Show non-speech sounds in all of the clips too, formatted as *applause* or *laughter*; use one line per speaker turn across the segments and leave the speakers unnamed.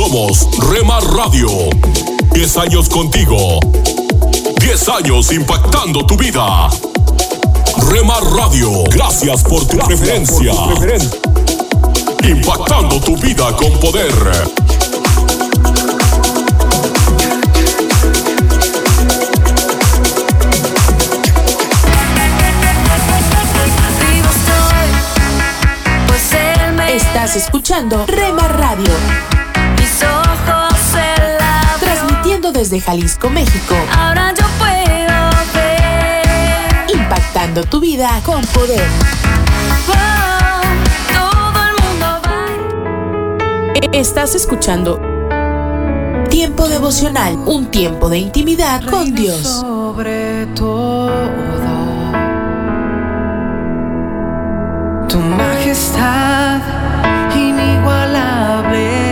Somos Remar Radio. 10 años contigo. 10 años impactando tu vida. Remar Radio, gracias por tu preferencia. Impactando tu vida con poder.
Estás escuchando Rema Radio. Desde Jalisco, México.
Ahora yo puedo ver.
Impactando tu vida con poder.
Oh, todo el mundo va.
Estás escuchando Tiempo devocional, un tiempo de intimidad con Dios.
Sobre todo, tu majestad inigualable.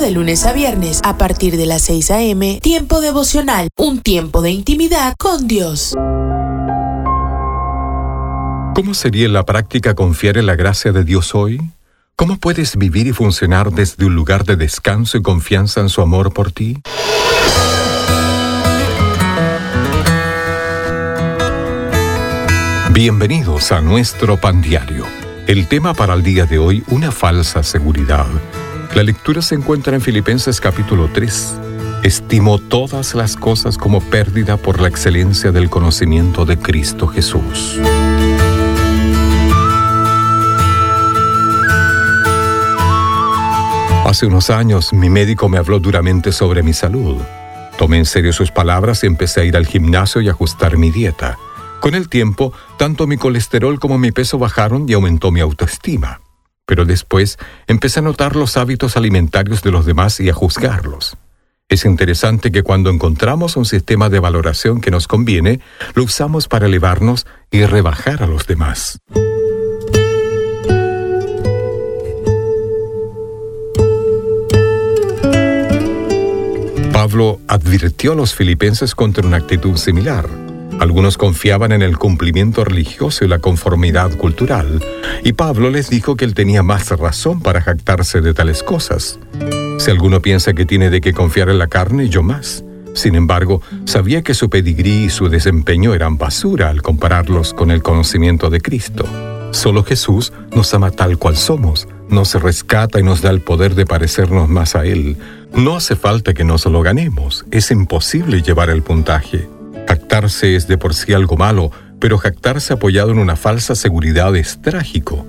De lunes a viernes a partir de las 6 a.m. Tiempo devocional, un tiempo de intimidad con Dios.
¿Cómo sería la práctica confiar en la gracia de Dios hoy? ¿Cómo puedes vivir y funcionar desde un lugar de descanso y confianza en su amor por ti? Bienvenidos a nuestro pan diario. El tema para el día de hoy, una falsa seguridad. La lectura se encuentra en Filipenses capítulo 3. Estimo todas las cosas como pérdida por la excelencia del conocimiento de Cristo Jesús. Hace unos años mi médico me habló duramente sobre mi salud. Tomé en serio sus palabras y empecé a ir al gimnasio y ajustar mi dieta. Con el tiempo, tanto mi colesterol como mi peso bajaron y aumentó mi autoestima. Pero después empecé a notar los hábitos alimentarios de los demás y a juzgarlos. Es interesante que cuando encontramos un sistema de valoración que nos conviene, lo usamos para elevarnos y rebajar a los demás. Pablo advirtió a los filipenses contra una actitud similar. Algunos confiaban en el cumplimiento religioso y la conformidad cultural, y Pablo les dijo que él tenía más razón para jactarse de tales cosas. Si alguno piensa que tiene de qué confiar en la carne, yo más. Sin embargo, sabía que su pedigrí y su desempeño eran basura al compararlos con el conocimiento de Cristo. Solo Jesús nos ama tal cual somos, nos rescata y nos da el poder de parecernos más a Él. No hace falta que nos lo ganemos, es imposible llevar el puntaje. Jactarse es de por sí algo malo, pero jactarse apoyado en una falsa seguridad es trágico.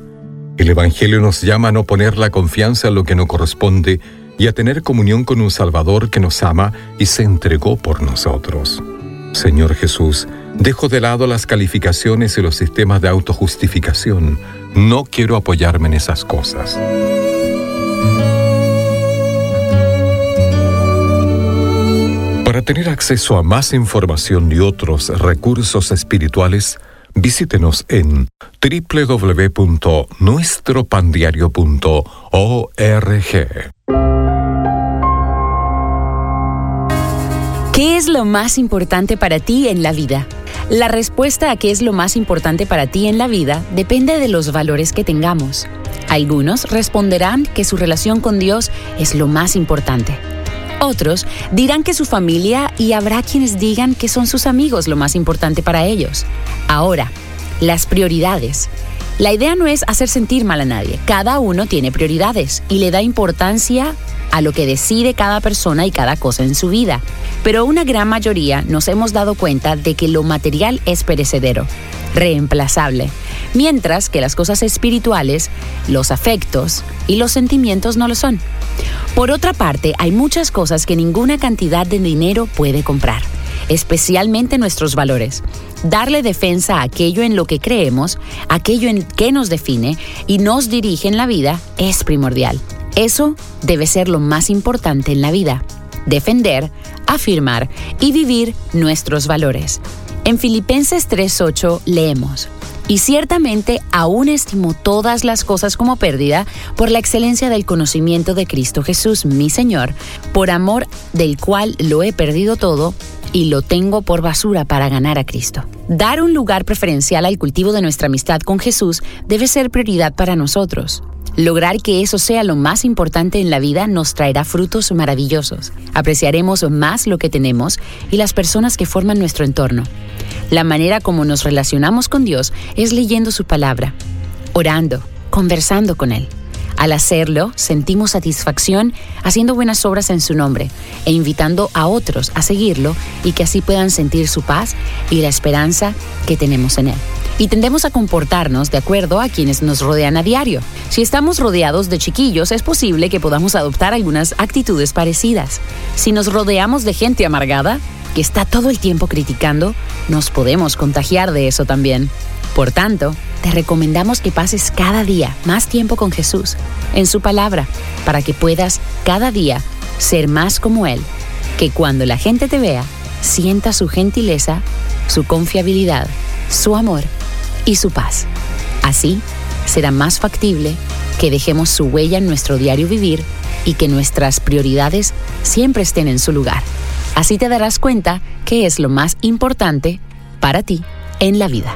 El Evangelio nos llama a no poner la confianza en lo que no corresponde y a tener comunión con un Salvador que nos ama y se entregó por nosotros. Señor Jesús, dejo de lado las calificaciones y los sistemas de autojustificación. No quiero apoyarme en esas cosas. Para tener acceso a más información y otros recursos espirituales, visítenos en www.nuestropandiario.org.
¿Qué es lo más importante para ti en la vida? La respuesta a qué es lo más importante para ti en la vida depende de los valores que tengamos. Algunos responderán que su relación con Dios es lo más importante. Otros dirán que su familia y habrá quienes digan que son sus amigos lo más importante para ellos. Ahora, las prioridades. La idea no es hacer sentir mal a nadie. Cada uno tiene prioridades y le da importancia a lo que decide cada persona y cada cosa en su vida. Pero una gran mayoría nos hemos dado cuenta de que lo material es perecedero, reemplazable, mientras que las cosas espirituales, los afectos y los sentimientos no lo son. Por otra parte, hay muchas cosas que ninguna cantidad de dinero puede comprar, especialmente nuestros valores. Darle defensa a aquello en lo que creemos, aquello en que nos define y nos dirige en la vida es primordial. Eso debe ser lo más importante en la vida. Defender, afirmar y vivir nuestros valores. En Filipenses 3:8 leemos, y ciertamente aún estimo todas las cosas como pérdida por la excelencia del conocimiento de Cristo Jesús, mi Señor, por amor del cual lo he perdido todo y lo tengo por basura para ganar a Cristo. Dar un lugar preferencial al cultivo de nuestra amistad con Jesús debe ser prioridad para nosotros. Lograr que eso sea lo más importante en la vida nos traerá frutos maravillosos. Apreciaremos más lo que tenemos y las personas que forman nuestro entorno. La manera como nos relacionamos con Dios es leyendo su palabra, orando, conversando con Él. Al hacerlo, sentimos satisfacción haciendo buenas obras en su nombre e invitando a otros a seguirlo y que así puedan sentir su paz y la esperanza que tenemos en Él y tendemos a comportarnos de acuerdo a quienes nos rodean a diario. Si estamos rodeados de chiquillos, es posible que podamos adoptar algunas actitudes parecidas. Si nos rodeamos de gente amargada, que está todo el tiempo criticando, nos podemos contagiar de eso también. Por tanto, te recomendamos que pases cada día más tiempo con Jesús, en su palabra, para que puedas cada día ser más como Él, que cuando la gente te vea, sienta su gentileza, su confiabilidad, su amor y su paz. Así, será más factible que dejemos su huella en nuestro diario vivir y que nuestras prioridades siempre estén en su lugar. Así te darás cuenta que es lo más importante para ti en la vida.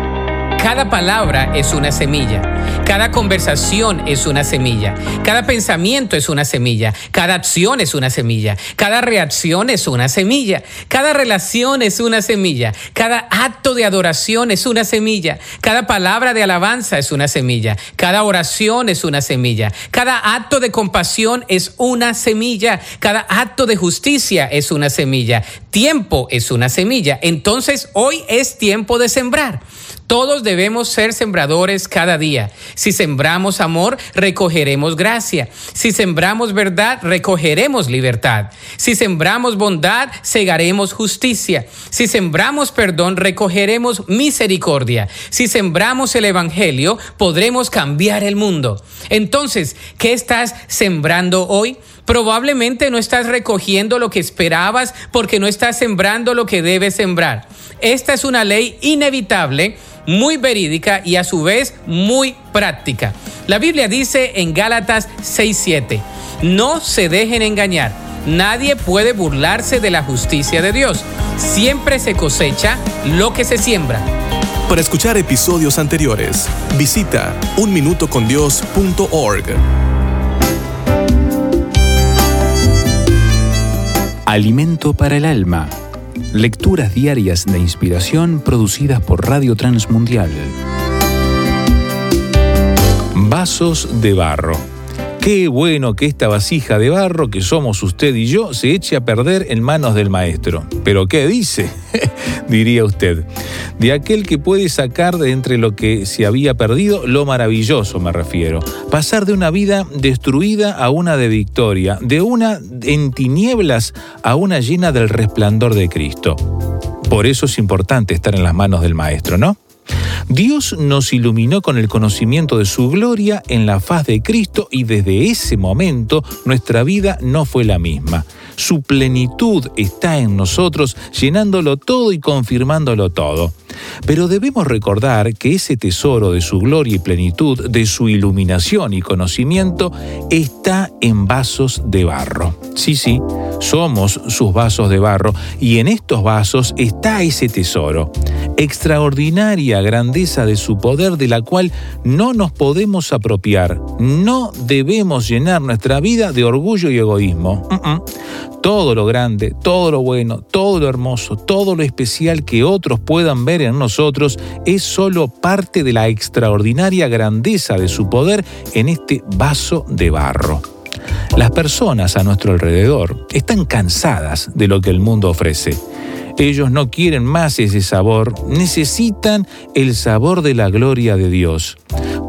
Cada palabra es una semilla, cada conversación es una semilla, cada pensamiento es una semilla, cada acción es una semilla, cada reacción es una semilla, cada relación es una semilla, cada acto de adoración es una semilla, cada palabra de alabanza es una semilla, cada oración es una semilla, cada acto de compasión es una semilla, cada acto de justicia es una semilla, tiempo es una semilla. Entonces hoy es tiempo de sembrar. Todos debemos ser sembradores cada día. Si sembramos amor, recogeremos gracia. Si sembramos verdad, recogeremos libertad. Si sembramos bondad, segaremos justicia. Si sembramos perdón, recogeremos misericordia. Si sembramos el Evangelio, podremos cambiar el mundo. Entonces, ¿qué estás sembrando hoy? Probablemente no estás recogiendo lo que esperabas porque no estás sembrando lo que debes sembrar. Esta es una ley inevitable muy verídica y a su vez muy práctica. La Biblia dice en Gálatas 6:7, no se dejen engañar. Nadie puede burlarse de la justicia de Dios. Siempre se cosecha lo que se siembra.
Para escuchar episodios anteriores, visita unminutocondios.org.
Alimento para el alma Lecturas diarias de inspiración producidas por Radio Transmundial. Vasos de barro. Qué bueno que esta vasija de barro que somos usted y yo se eche a perder en manos del maestro. ¿Pero qué dice? *laughs* diría usted. De aquel que puede sacar de entre lo que se había perdido lo maravilloso, me refiero. Pasar de una vida destruida a una de victoria, de una en tinieblas a una llena del resplandor de Cristo. Por eso es importante estar en las manos del maestro, ¿no? Dios nos iluminó con el conocimiento de su gloria en la faz de Cristo y desde ese momento nuestra vida no fue la misma. Su plenitud está en nosotros, llenándolo todo y confirmándolo todo. Pero debemos recordar que ese tesoro de su gloria y plenitud, de su iluminación y conocimiento, está en vasos de barro. Sí, sí, somos sus vasos de barro y en estos vasos está ese tesoro. Extraordinaria grandeza de su poder de la cual no nos podemos apropiar. No debemos llenar nuestra vida de orgullo y egoísmo. Todo lo grande, todo lo bueno, todo lo hermoso, todo lo especial que otros puedan ver en nosotros es solo parte de la extraordinaria grandeza de su poder en este vaso de barro. Las personas a nuestro alrededor están cansadas de lo que el mundo ofrece. Ellos no quieren más ese sabor, necesitan el sabor de la gloria de Dios.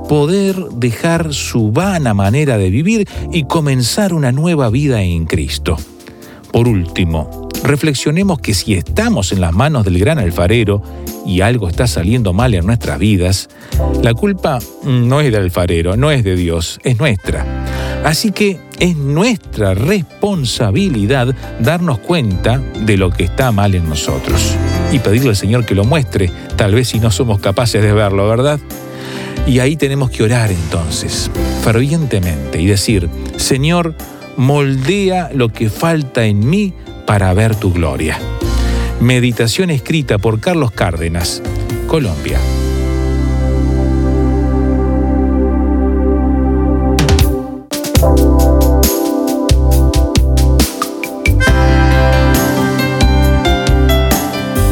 Poder dejar su vana manera de vivir y comenzar una nueva vida en Cristo. Por último, reflexionemos que si estamos en las manos del gran alfarero y algo está saliendo mal en nuestras vidas, la culpa no es del alfarero, no es de Dios, es nuestra. Así que es nuestra responsabilidad darnos cuenta de lo que está mal en nosotros y pedirle al Señor que lo muestre, tal vez si no somos capaces de verlo, ¿verdad? Y ahí tenemos que orar entonces, fervientemente, y decir, Señor, moldea lo que falta en mí para ver tu gloria. Meditación escrita por Carlos Cárdenas, Colombia.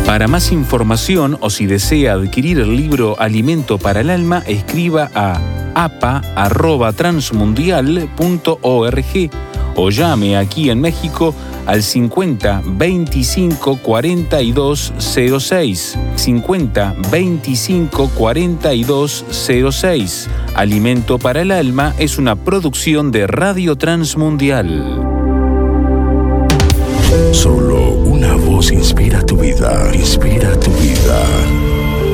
Para más información o si desea adquirir el libro Alimento para el Alma, escriba a apa.transmundial.org o llame aquí en México al 50 25 42 06. 50 25 42 06. Alimento para el Alma es una producción de Radio Transmundial.
Solo una voz inspira tu vida, inspira tu vida.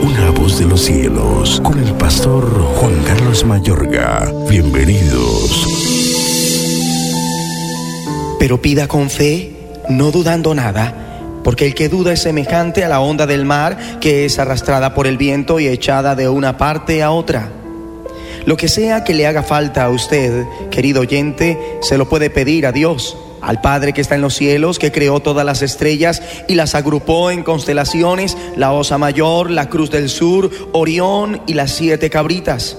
Una voz de los cielos, con el pastor Juan Carlos Mayorga. Bienvenidos.
Pero pida con fe, no dudando nada, porque el que duda es semejante a la onda del mar que es arrastrada por el viento y echada de una parte a otra. Lo que sea que le haga falta a usted, querido oyente, se lo puede pedir a Dios, al Padre que está en los cielos, que creó todas las estrellas y las agrupó en constelaciones, la Osa Mayor, la Cruz del Sur, Orión y las siete cabritas.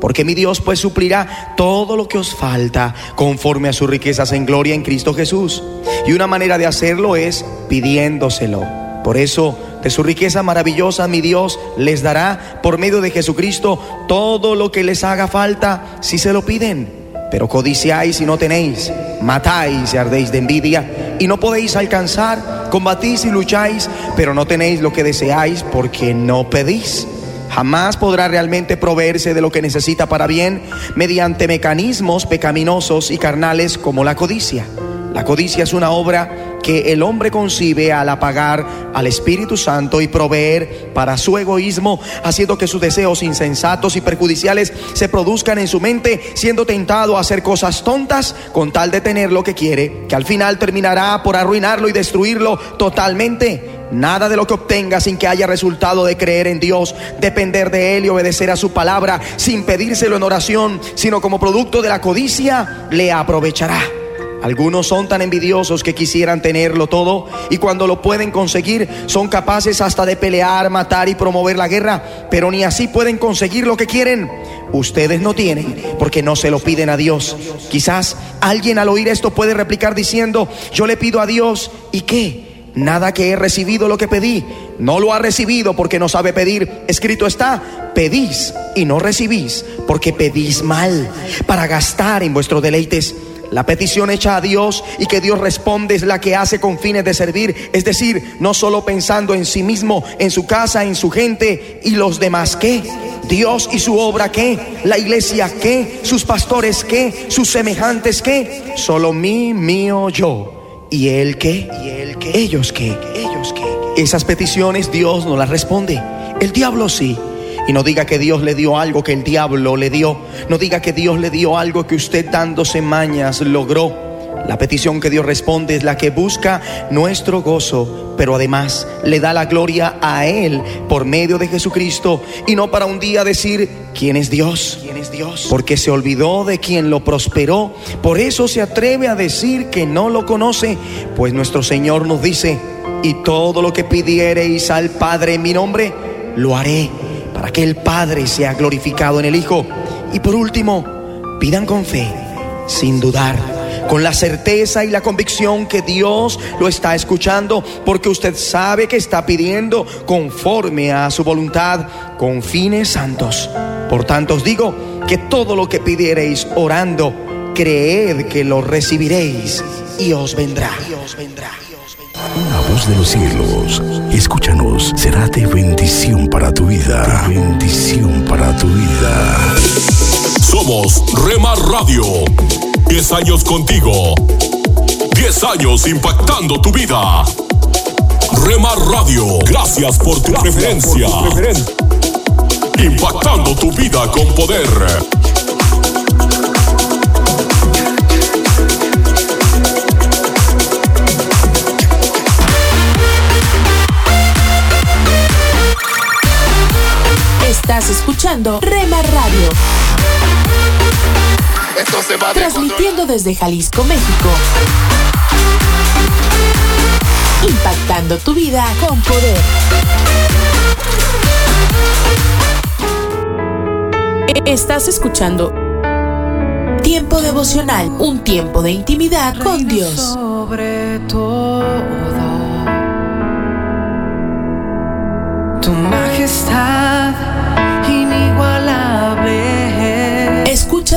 Porque mi Dios pues suplirá todo lo que os falta conforme a sus riquezas en gloria en Cristo Jesús. Y una manera de hacerlo es pidiéndoselo. Por eso, de su riqueza maravillosa, mi Dios les dará por medio de Jesucristo todo lo que les haga falta si se lo piden. Pero codiciáis y no tenéis, matáis y ardéis de envidia y no podéis alcanzar, combatís y lucháis, pero no tenéis lo que deseáis porque no pedís. Jamás podrá realmente proveerse de lo que necesita para bien mediante mecanismos pecaminosos y carnales como la codicia. La codicia es una obra que el hombre concibe al apagar al Espíritu Santo y proveer para su egoísmo, haciendo que sus deseos insensatos y perjudiciales se produzcan en su mente, siendo tentado a hacer cosas tontas con tal de tener lo que quiere, que al final terminará por arruinarlo y destruirlo totalmente. Nada de lo que obtenga sin que haya resultado de creer en Dios, depender de Él y obedecer a su palabra, sin pedírselo en oración, sino como producto de la codicia, le aprovechará. Algunos son tan envidiosos que quisieran tenerlo todo y cuando lo pueden conseguir son capaces hasta de pelear, matar y promover la guerra, pero ni así pueden conseguir lo que quieren. Ustedes no tienen porque no se lo piden a Dios. Quizás alguien al oír esto puede replicar diciendo, yo le pido a Dios y qué. Nada que he recibido lo que pedí. No lo ha recibido porque no sabe pedir. Escrito está, pedís y no recibís porque pedís mal para gastar en vuestros deleites. La petición hecha a Dios y que Dios responde es la que hace con fines de servir, es decir, no solo pensando en sí mismo, en su casa, en su gente y los demás qué. Dios y su obra qué, la iglesia qué, sus pastores qué, sus semejantes qué, solo mí, mío, yo. ¿Y él qué? ¿Y él qué? Ellos qué, ellos qué. Esas peticiones Dios no las responde. El diablo sí. Y no diga que Dios le dio algo que el diablo le dio. No diga que Dios le dio algo que usted dándose mañas logró. La petición que Dios responde es la que busca nuestro gozo, pero además le da la gloria a Él por medio de Jesucristo y no para un día decir quién es Dios, quién es Dios, porque se olvidó de quien lo prosperó, por eso se atreve a decir que no lo conoce, pues nuestro Señor nos dice, y todo lo que pidiereis al Padre en mi nombre, lo haré para que el Padre sea glorificado en el Hijo. Y por último, pidan con fe, sin dudar, con la certeza y la convicción que Dios lo está escuchando, porque usted sabe que está pidiendo conforme a su voluntad, con fines santos. Por tanto os digo que todo lo que pidiereis orando, creed que lo recibiréis y os vendrá. Y os vendrá.
Una voz de los cielos, escúchanos, será de bendición para tu vida. De bendición para tu vida. Somos Remar Radio. 10 años contigo. 10 años impactando tu vida. Remar Radio, gracias por tu preferencia. Impactando tu vida con poder.
Estás escuchando Rema Radio. Transmitiendo desde Jalisco, México. Impactando tu vida con poder. Estás escuchando Tiempo devocional, un tiempo de intimidad con Dios.
Sobre todo, tu majestad inigualable.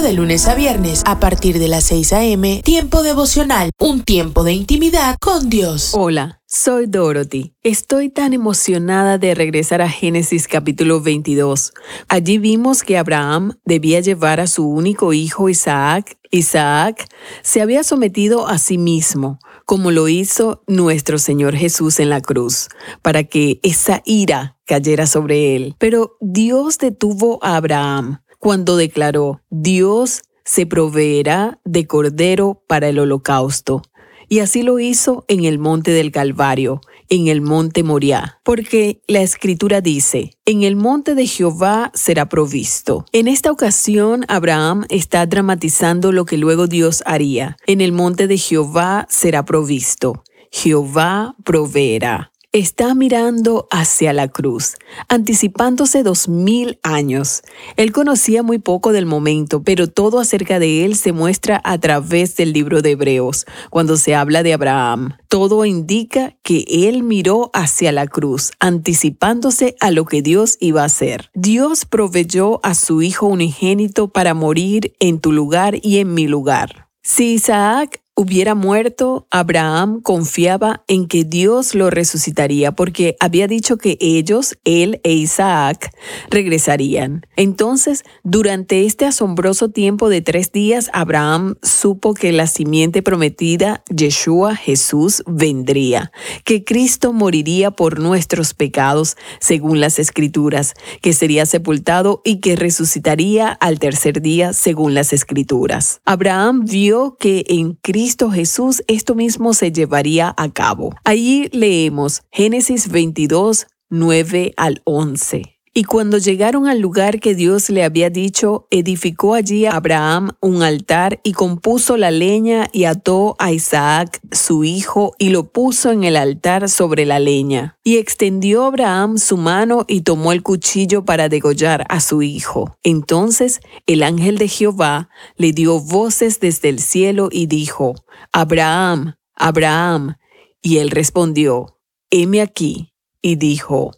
De lunes a viernes a partir de las 6 a.m. Tiempo devocional, un tiempo de intimidad con Dios.
Hola, soy Dorothy. Estoy tan emocionada de regresar a Génesis capítulo 22. Allí vimos que Abraham debía llevar a su único hijo Isaac. Isaac se había sometido a sí mismo, como lo hizo nuestro Señor Jesús en la cruz, para que esa ira cayera sobre él. Pero Dios detuvo a Abraham cuando declaró, Dios se proveerá de cordero para el holocausto. Y así lo hizo en el monte del Calvario, en el monte Moriah, porque la escritura dice, en el monte de Jehová será provisto. En esta ocasión, Abraham está dramatizando lo que luego Dios haría. En el monte de Jehová será provisto. Jehová proveerá está mirando hacia la cruz, anticipándose dos mil años. Él conocía muy poco del momento, pero todo acerca de él se muestra a través del libro de Hebreos, cuando se habla de Abraham. Todo indica que él miró hacia la cruz, anticipándose a lo que Dios iba a hacer. Dios proveyó a su Hijo unigénito para morir en tu lugar y en mi lugar. Si Isaac hubiera muerto, Abraham confiaba en que Dios lo resucitaría porque había dicho que ellos, él e Isaac, regresarían. Entonces, durante este asombroso tiempo de tres días, Abraham supo que la simiente prometida, Yeshua, Jesús, vendría, que Cristo moriría por nuestros pecados, según las escrituras, que sería sepultado y que resucitaría al tercer día, según las escrituras. Abraham vio que en Cristo Cristo Jesús esto mismo se llevaría a cabo. Allí leemos Génesis 22, 9 al 11. Y cuando llegaron al lugar que Dios le había dicho, edificó allí a Abraham un altar y compuso la leña y ató a Isaac, su hijo, y lo puso en el altar sobre la leña. Y extendió Abraham su mano y tomó el cuchillo para degollar a su hijo. Entonces el ángel de Jehová le dio voces desde el cielo y dijo, Abraham, Abraham. Y él respondió, heme aquí. Y dijo,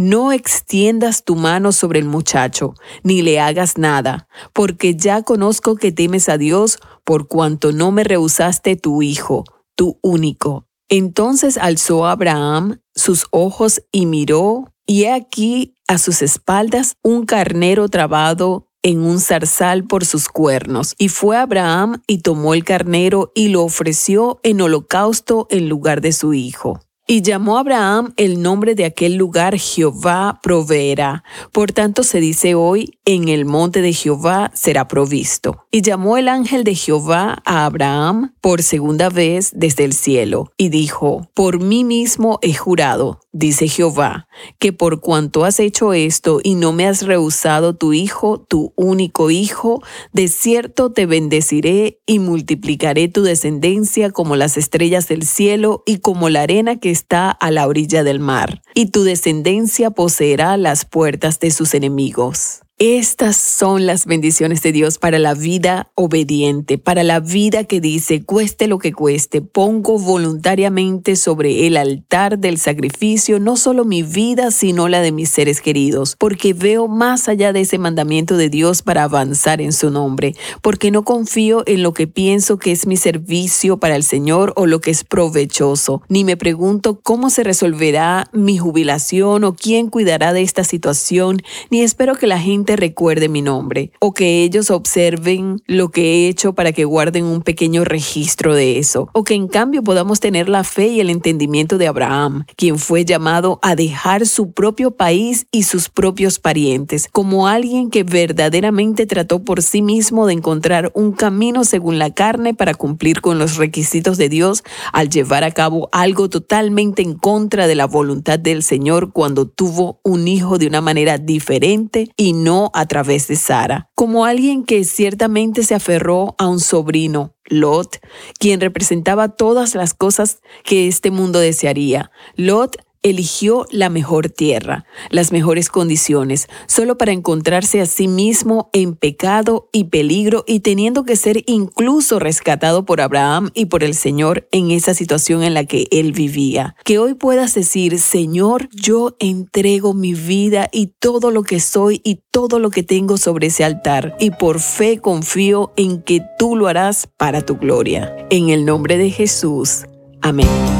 no extiendas tu mano sobre el muchacho, ni le hagas nada, porque ya conozco que temes a Dios por cuanto no me rehusaste tu hijo, tu único. Entonces alzó Abraham sus ojos y miró, y he aquí a sus espaldas un carnero trabado en un zarzal por sus cuernos. Y fue Abraham y tomó el carnero y lo ofreció en holocausto en lugar de su hijo. Y llamó Abraham el nombre de aquel lugar Jehová proveerá. Por tanto se dice hoy, en el monte de Jehová será provisto. Y llamó el ángel de Jehová a Abraham por segunda vez desde el cielo, y dijo, Por mí mismo he jurado, dice Jehová, que por cuanto has hecho esto y no me has rehusado tu hijo, tu único hijo, de cierto te bendeciré y multiplicaré tu descendencia como las estrellas del cielo y como la arena que está a la orilla del mar, y tu descendencia poseerá las puertas de sus enemigos. Estas son las bendiciones de Dios para la vida obediente, para la vida que dice, cueste lo que cueste, pongo voluntariamente sobre el altar del sacrificio no solo mi vida, sino la de mis seres queridos, porque veo más allá de ese mandamiento de Dios para avanzar en su nombre, porque no confío en lo que pienso que es mi servicio para el Señor o lo que es provechoso, ni me pregunto cómo se resolverá mi jubilación o quién cuidará de esta situación, ni espero que la gente recuerde mi nombre o que ellos observen lo que he hecho para que guarden un pequeño registro de eso o que en cambio podamos tener la fe y el entendimiento de Abraham, quien fue llamado a dejar su propio país y sus propios parientes, como alguien que verdaderamente trató por sí mismo de encontrar un camino según la carne para cumplir con los requisitos de Dios al llevar a cabo algo totalmente en contra de la voluntad del Señor cuando tuvo un hijo de una manera diferente y no a través de Sara, como alguien que ciertamente se aferró a un sobrino, Lot, quien representaba todas las cosas que este mundo desearía. Lot eligió la mejor tierra, las mejores condiciones, solo para encontrarse a sí mismo en pecado y peligro y teniendo que ser incluso rescatado por Abraham y por el Señor en esa situación en la que él vivía. Que hoy puedas decir, Señor, yo entrego mi vida y todo lo que soy y todo lo que tengo sobre ese altar y por fe confío en que tú lo harás para tu gloria. En el nombre de Jesús. Amén.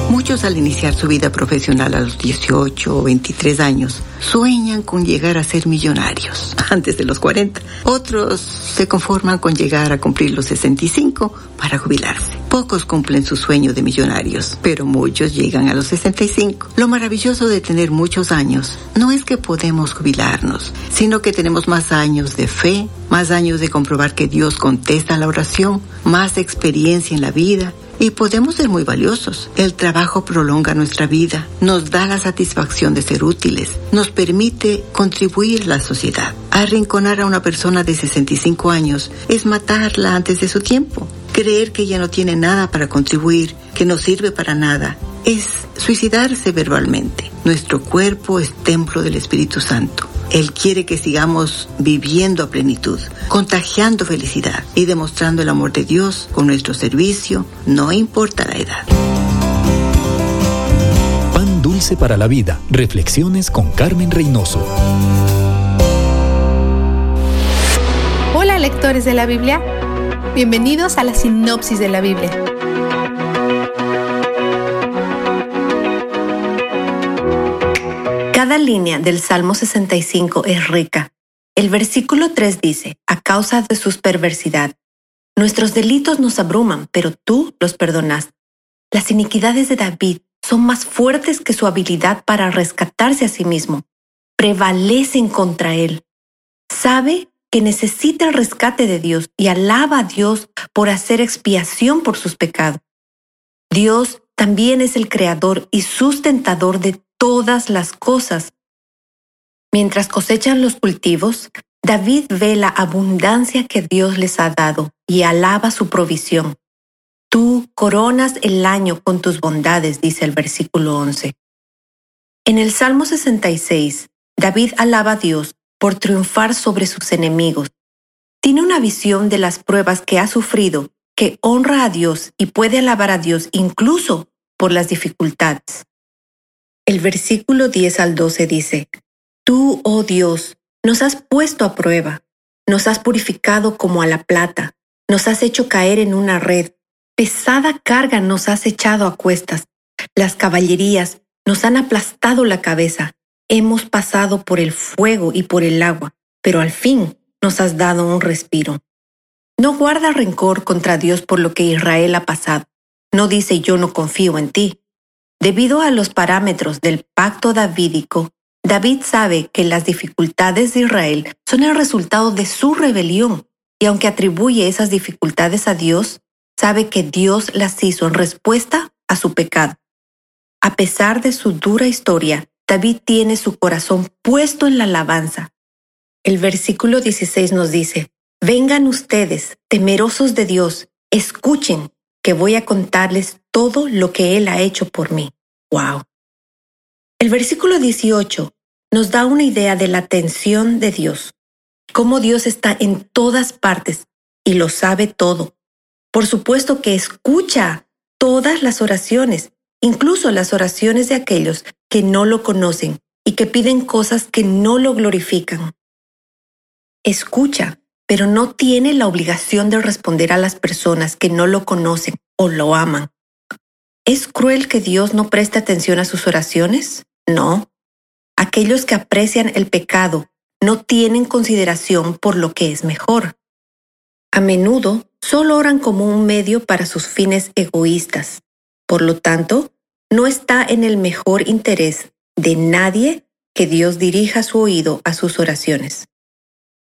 Muchos al iniciar su vida profesional a los 18 o 23 años sueñan con llegar a ser millonarios *laughs* antes de los 40. Otros se conforman con llegar a cumplir los 65 para jubilarse. Pocos cumplen su sueño de millonarios, pero muchos llegan a los 65. Lo maravilloso de tener muchos años no es que podemos jubilarnos, sino que tenemos más años de fe, más años de comprobar que Dios contesta la oración, más experiencia en la vida y podemos ser muy valiosos. El trabajo prolonga nuestra vida, nos da la satisfacción de ser útiles, nos permite contribuir a la sociedad. Arrinconar a una persona de 65 años es matarla antes de su tiempo. Creer que ella no tiene nada para contribuir, que no sirve para nada, es suicidarse verbalmente. Nuestro cuerpo es templo del Espíritu Santo. Él quiere que sigamos viviendo a plenitud, contagiando felicidad y demostrando el amor de Dios con nuestro servicio, no importa la edad.
Pan dulce para la vida. Reflexiones con Carmen Reynoso.
Hola lectores de la Biblia. Bienvenidos a la sinopsis de la Biblia.
Línea del Salmo 65 es rica. El versículo 3 dice, a causa de sus perversidad, nuestros delitos nos abruman, pero tú los perdonas. Las iniquidades de David son más fuertes que su habilidad para rescatarse a sí mismo. Prevalecen contra él. Sabe que necesita el rescate de Dios y alaba a Dios por hacer expiación por sus pecados. Dios también es el creador y sustentador de todas las cosas. Mientras cosechan los cultivos, David ve la abundancia que Dios les ha dado y alaba su provisión. Tú coronas el año con tus bondades, dice el versículo 11. En el Salmo 66, David alaba a Dios por triunfar sobre sus enemigos. Tiene una visión de las pruebas que ha sufrido, que honra a Dios y puede alabar a Dios incluso por las dificultades. El versículo 10 al 12 dice, Tú, oh Dios, nos has puesto a prueba, nos has purificado como a la plata, nos has hecho caer en una red, pesada carga nos has echado a cuestas, las caballerías nos han aplastado la cabeza, hemos pasado por el fuego y por el agua, pero al fin nos has dado un respiro. No guarda rencor contra Dios por lo que Israel ha pasado. No dice yo no confío en ti. Debido a los parámetros del pacto davídico, David sabe que las dificultades de Israel son el resultado de su rebelión y aunque atribuye esas dificultades a Dios, sabe que Dios las hizo en respuesta a su pecado. A pesar de su dura historia, David tiene su corazón puesto en la alabanza. El versículo 16 nos dice, Vengan ustedes, temerosos de Dios, escuchen, que voy a contarles todo lo que Él ha hecho por mí. ¡Wow! El versículo 18 nos da una idea de la atención de Dios, cómo Dios está en todas partes y lo sabe todo. Por supuesto que escucha todas las oraciones incluso las oraciones de aquellos que no lo conocen y que piden cosas que no lo glorifican. Escucha, pero no tiene la obligación de responder a las personas que no lo conocen o lo aman. ¿Es cruel que Dios no preste atención a sus oraciones? No. Aquellos que aprecian el pecado no tienen consideración por lo que es mejor. A menudo solo oran como un medio para sus fines egoístas. Por lo tanto, no está en el mejor interés de nadie que Dios dirija su oído a sus oraciones.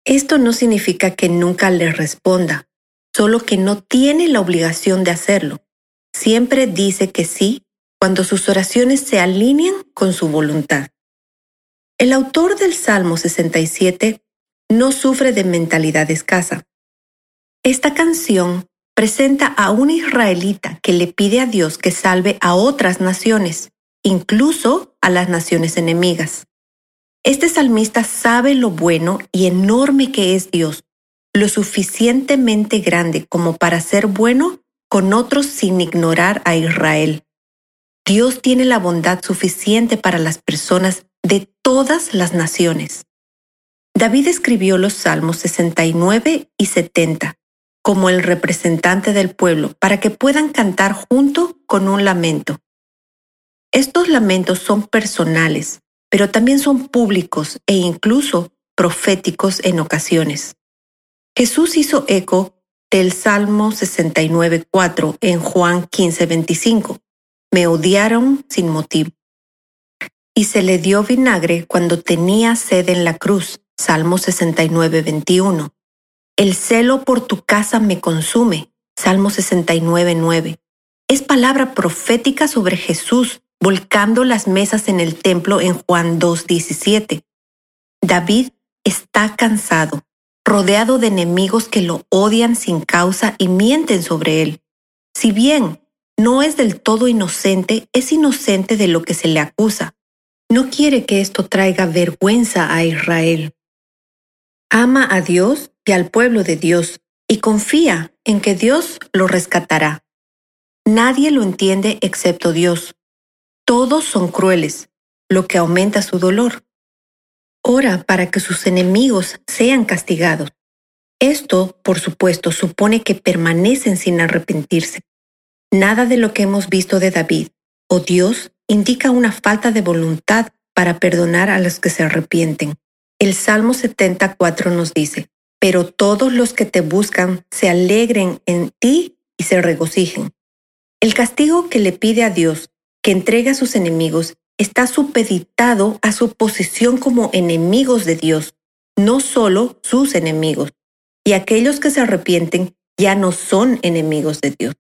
Esto no significa que nunca le responda, solo que no tiene la obligación de hacerlo. Siempre dice que sí cuando sus oraciones se alinean con su voluntad. El autor del Salmo 67 no sufre de mentalidad escasa. Esta canción presenta a un israelita que le pide a Dios que salve a otras naciones, incluso a las naciones enemigas. Este salmista sabe lo bueno y enorme que es Dios, lo suficientemente grande como para ser bueno con otros sin ignorar a Israel. Dios tiene la bondad suficiente para las personas de todas las naciones. David escribió los Salmos 69 y 70 como el representante del pueblo para que puedan cantar junto con un lamento. Estos lamentos son personales, pero también son públicos e incluso proféticos en ocasiones. Jesús hizo eco del Salmo 69.4 en Juan 15.25. Me odiaron sin motivo. Y se le dio vinagre cuando tenía sed en la cruz. Salmo 69.21. El celo por tu casa me consume. Salmo 69.9. Es palabra profética sobre Jesús volcando las mesas en el templo en Juan 2.17. David está cansado rodeado de enemigos que lo odian sin causa y mienten sobre él. Si bien no es del todo inocente, es inocente de lo que se le acusa. No quiere que esto traiga vergüenza a Israel. Ama a Dios y al pueblo de Dios y confía en que Dios lo rescatará. Nadie lo entiende excepto Dios. Todos son crueles, lo que aumenta su dolor ora para que sus enemigos sean castigados. Esto, por supuesto, supone que permanecen sin arrepentirse. Nada de lo que hemos visto de David o Dios indica una falta de voluntad para perdonar a los que se arrepienten. El Salmo 74 nos dice, pero todos los que te buscan se alegren en ti y se regocijen. El castigo que le pide a Dios que entregue a sus enemigos está supeditado a su posición como enemigos de Dios, no solo sus enemigos. Y aquellos que se arrepienten ya no son enemigos de Dios.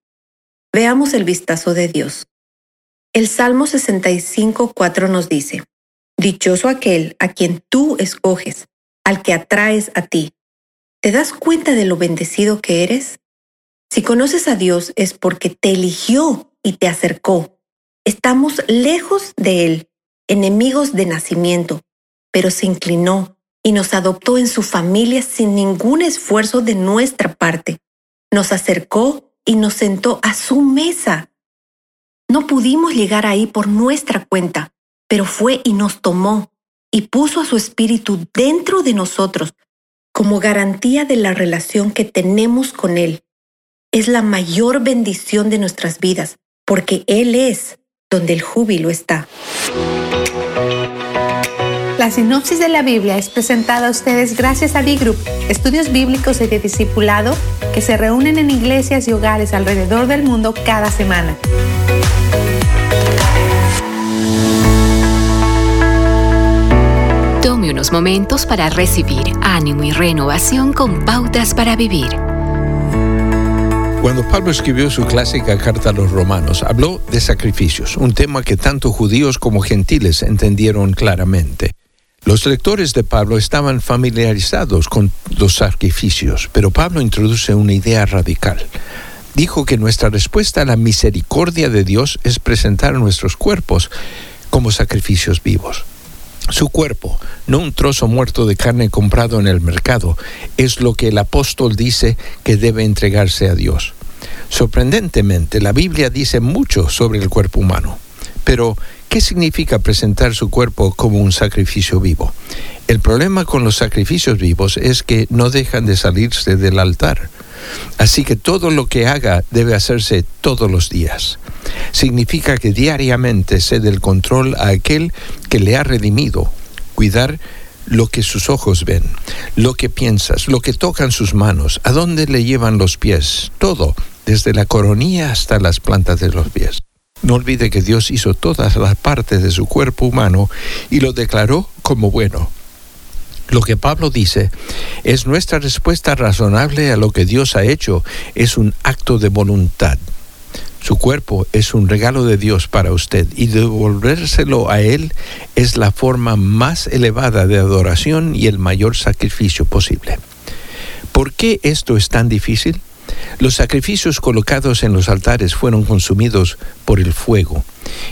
Veamos el vistazo de Dios. El Salmo 65, 4 nos dice, Dichoso aquel a quien tú escoges, al que atraes a ti. ¿Te das cuenta de lo bendecido que eres? Si conoces a Dios es porque te eligió y te acercó Estamos lejos de Él, enemigos de nacimiento, pero se inclinó y nos adoptó en su familia sin ningún esfuerzo de nuestra parte. Nos acercó y nos sentó a su mesa. No pudimos llegar ahí por nuestra cuenta, pero fue y nos tomó y puso a su espíritu dentro de nosotros como garantía de la relación que tenemos con Él. Es la mayor bendición de nuestras vidas, porque Él es donde el júbilo está.
La sinopsis de la Biblia es presentada a ustedes gracias a B-Group, estudios bíblicos y de discipulado que se reúnen en iglesias y hogares alrededor del mundo cada semana.
Tome unos momentos para recibir ánimo y renovación con pautas para vivir.
Cuando Pablo escribió su clásica carta a los romanos, habló de sacrificios, un tema que tanto judíos como gentiles entendieron claramente. Los lectores de Pablo estaban familiarizados con los sacrificios, pero Pablo introduce una idea radical. Dijo que nuestra respuesta a la misericordia de Dios es presentar nuestros cuerpos como sacrificios vivos. Su cuerpo, no un trozo muerto de carne comprado en el mercado, es lo que el apóstol dice que debe entregarse a Dios. Sorprendentemente, la Biblia dice mucho sobre el cuerpo humano. Pero, ¿qué significa presentar su cuerpo como un sacrificio vivo? El problema con los sacrificios vivos es que no dejan de salirse del altar. Así que todo lo que haga debe hacerse todos los días. Significa que diariamente cede el control a aquel que le ha redimido, cuidar lo que sus ojos ven, lo que piensas, lo que tocan sus manos, a dónde le llevan los pies, todo desde la coronilla hasta las plantas de los pies. No olvide que Dios hizo todas las partes de su cuerpo humano y lo declaró como bueno. Lo que Pablo dice es nuestra respuesta razonable a lo que Dios ha hecho, es un acto de voluntad. Su cuerpo es un regalo de Dios para usted y devolvérselo a Él es la forma más elevada de adoración y el mayor sacrificio posible. ¿Por qué esto es tan difícil? Los sacrificios colocados en los altares fueron consumidos por el fuego,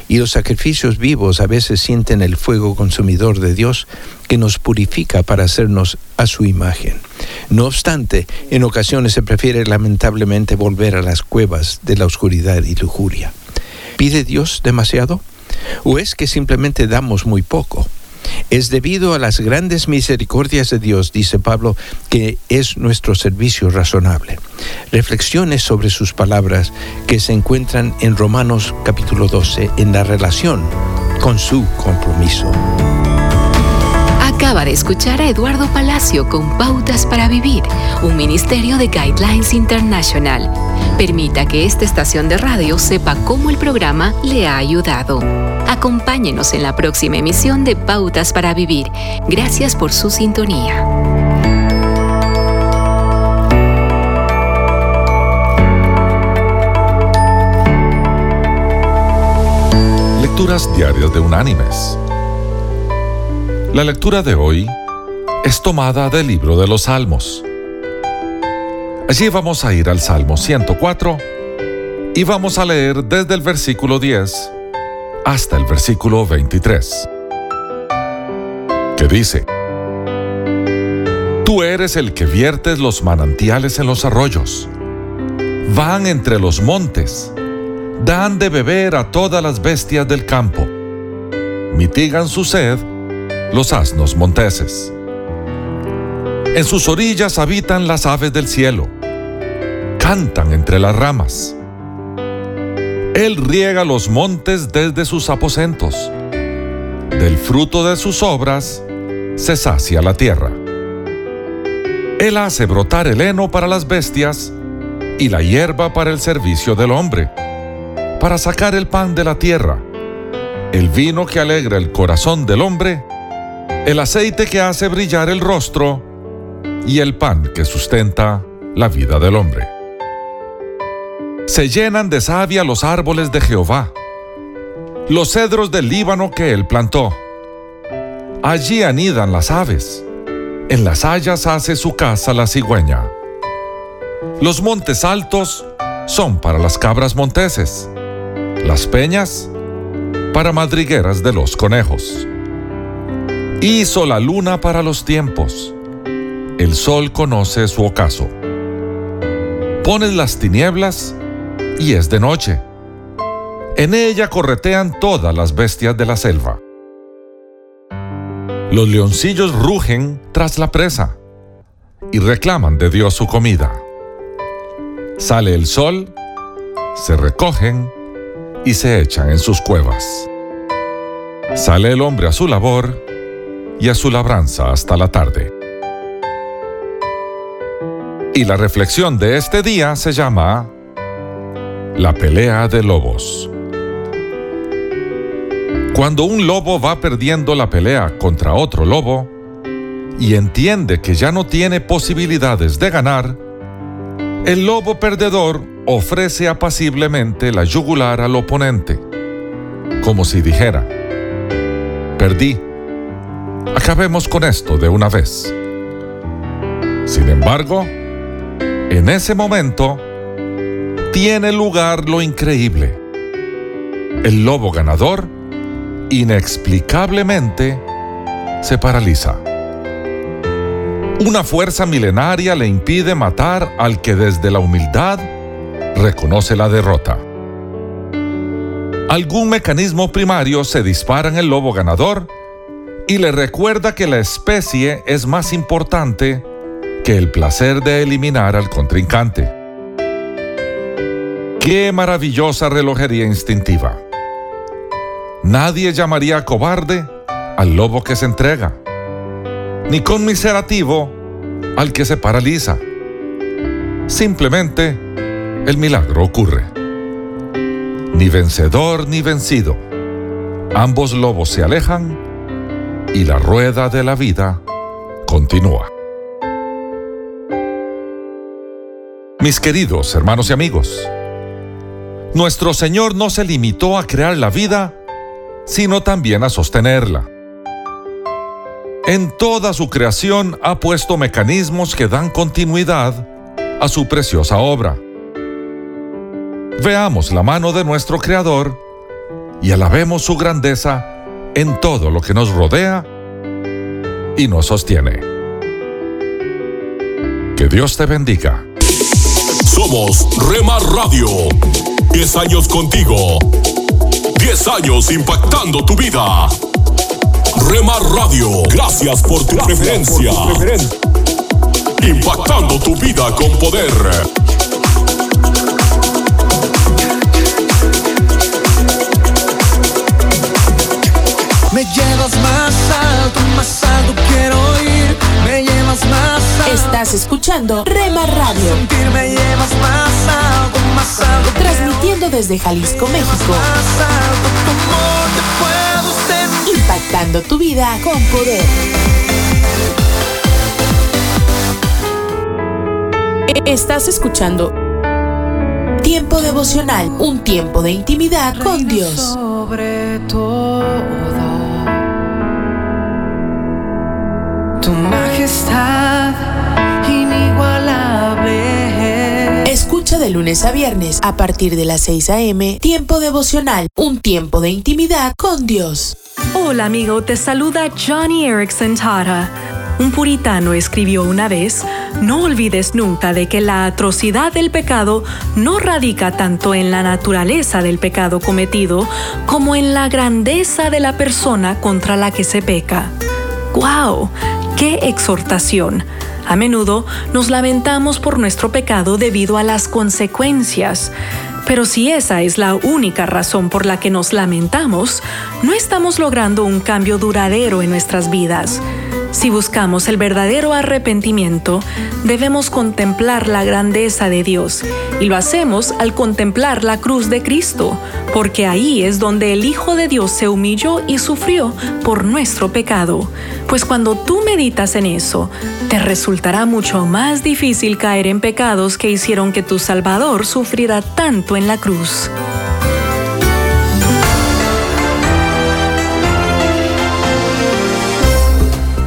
y los sacrificios vivos a veces sienten el fuego consumidor de Dios que nos purifica para hacernos a su imagen. No obstante, en ocasiones se prefiere lamentablemente volver a las cuevas de la oscuridad y lujuria. ¿Pide Dios demasiado? ¿O es que simplemente damos muy poco? Es debido a las grandes misericordias de Dios, dice Pablo, que es nuestro servicio razonable. Reflexiones sobre sus palabras que se encuentran en Romanos capítulo 12 en la relación con su compromiso.
Acaba de escuchar a Eduardo Palacio con Pautas para Vivir, un ministerio de Guidelines International. Permita que esta estación de radio sepa cómo el programa le ha ayudado. Acompáñenos en la próxima emisión de Pautas para Vivir. Gracias por su sintonía.
Lecturas Diarias de Unánimes. La lectura de hoy es tomada del libro de los Salmos. Allí vamos a ir al Salmo 104 y vamos a leer desde el versículo 10 hasta el versículo 23, que dice, Tú eres el que viertes los manantiales en los arroyos, van entre los montes, dan de beber a todas las bestias del campo, mitigan su sed los asnos monteses. En sus orillas habitan las aves del cielo, cantan entre las ramas. Él riega los montes desde sus aposentos. Del fruto de sus obras se sacia la tierra. Él hace brotar el heno para las bestias y la hierba para el servicio del hombre, para sacar el pan de la tierra, el vino que alegra el corazón del hombre, el aceite que hace brillar el rostro y el pan que sustenta la vida del hombre. Se llenan de savia los árboles de Jehová, los cedros del Líbano que él plantó. Allí anidan las aves, en las hayas hace su casa la cigüeña. Los montes altos son para las cabras monteses, las peñas para madrigueras de los conejos. Hizo la luna para los tiempos, el sol conoce su ocaso. Pones las tinieblas y es de noche. En ella corretean todas las bestias de la selva. Los leoncillos rugen tras la presa y reclaman de Dios su comida. Sale el sol, se recogen y se echan en sus cuevas. Sale el hombre a su labor y a su labranza hasta la tarde. Y la reflexión de este día se llama La pelea de lobos. Cuando un lobo va perdiendo la pelea contra otro lobo y entiende que ya no tiene posibilidades de ganar, el lobo perdedor ofrece apaciblemente la yugular al oponente, como si dijera, perdí, acabemos con esto de una vez. Sin embargo, en ese momento, tiene lugar lo increíble. El lobo ganador inexplicablemente se paraliza. Una fuerza milenaria le impide matar al que desde la humildad reconoce la derrota. Algún mecanismo primario se dispara en el lobo ganador y le recuerda que la especie es más importante que el placer de eliminar al contrincante. Qué maravillosa relojería instintiva. Nadie llamaría cobarde al lobo que se entrega, ni conmiserativo al que se paraliza. Simplemente el milagro ocurre. Ni vencedor ni vencido. Ambos lobos se alejan y la rueda de la vida continúa. Mis queridos hermanos y amigos, nuestro Señor no se limitó a crear la vida sino también a sostenerla. En toda su creación ha puesto mecanismos que dan continuidad a su preciosa obra. Veamos la mano de nuestro Creador y alabemos su grandeza en todo lo que nos rodea y nos sostiene. Que Dios te bendiga.
Somos Remar Radio. 10 años contigo. 10 años impactando tu vida. Remar Radio, gracias por tu preferencia. Impactando tu vida con poder.
Me llevas más alto, más alto quiero ir. Me llevas más alto.
Estás escuchando Rema Radio.
Sentir me llevas más alto, más alto.
Transmitiendo desde Jalisco, México.
Más alto, ¿cómo te puedo sentir?
Impactando tu vida con poder. Estás escuchando Tiempo devocional, un tiempo de intimidad con Dios.
Sobre todo, tu majestad inigualable.
Escucha de lunes a viernes a partir de las 6 a.m. Tiempo devocional, un tiempo de intimidad con Dios.
Hola amigo, te saluda Johnny Erickson Tara. Un puritano escribió una vez, no olvides nunca de que la atrocidad del pecado no radica tanto en la naturaleza del pecado cometido como en la grandeza de la persona contra la que se peca. ¡Wow! ¡Qué exhortación! A menudo nos lamentamos por nuestro pecado debido a las consecuencias. Pero si esa es la única razón por la que nos lamentamos, no estamos logrando un cambio duradero en nuestras vidas. Si buscamos el verdadero arrepentimiento, debemos contemplar la grandeza de Dios y lo hacemos al contemplar la cruz de Cristo, porque ahí es donde el Hijo de Dios se humilló y sufrió por nuestro pecado. Pues cuando tú meditas en eso, te resultará mucho más difícil caer en pecados que hicieron que tu Salvador sufriera tanto en la cruz.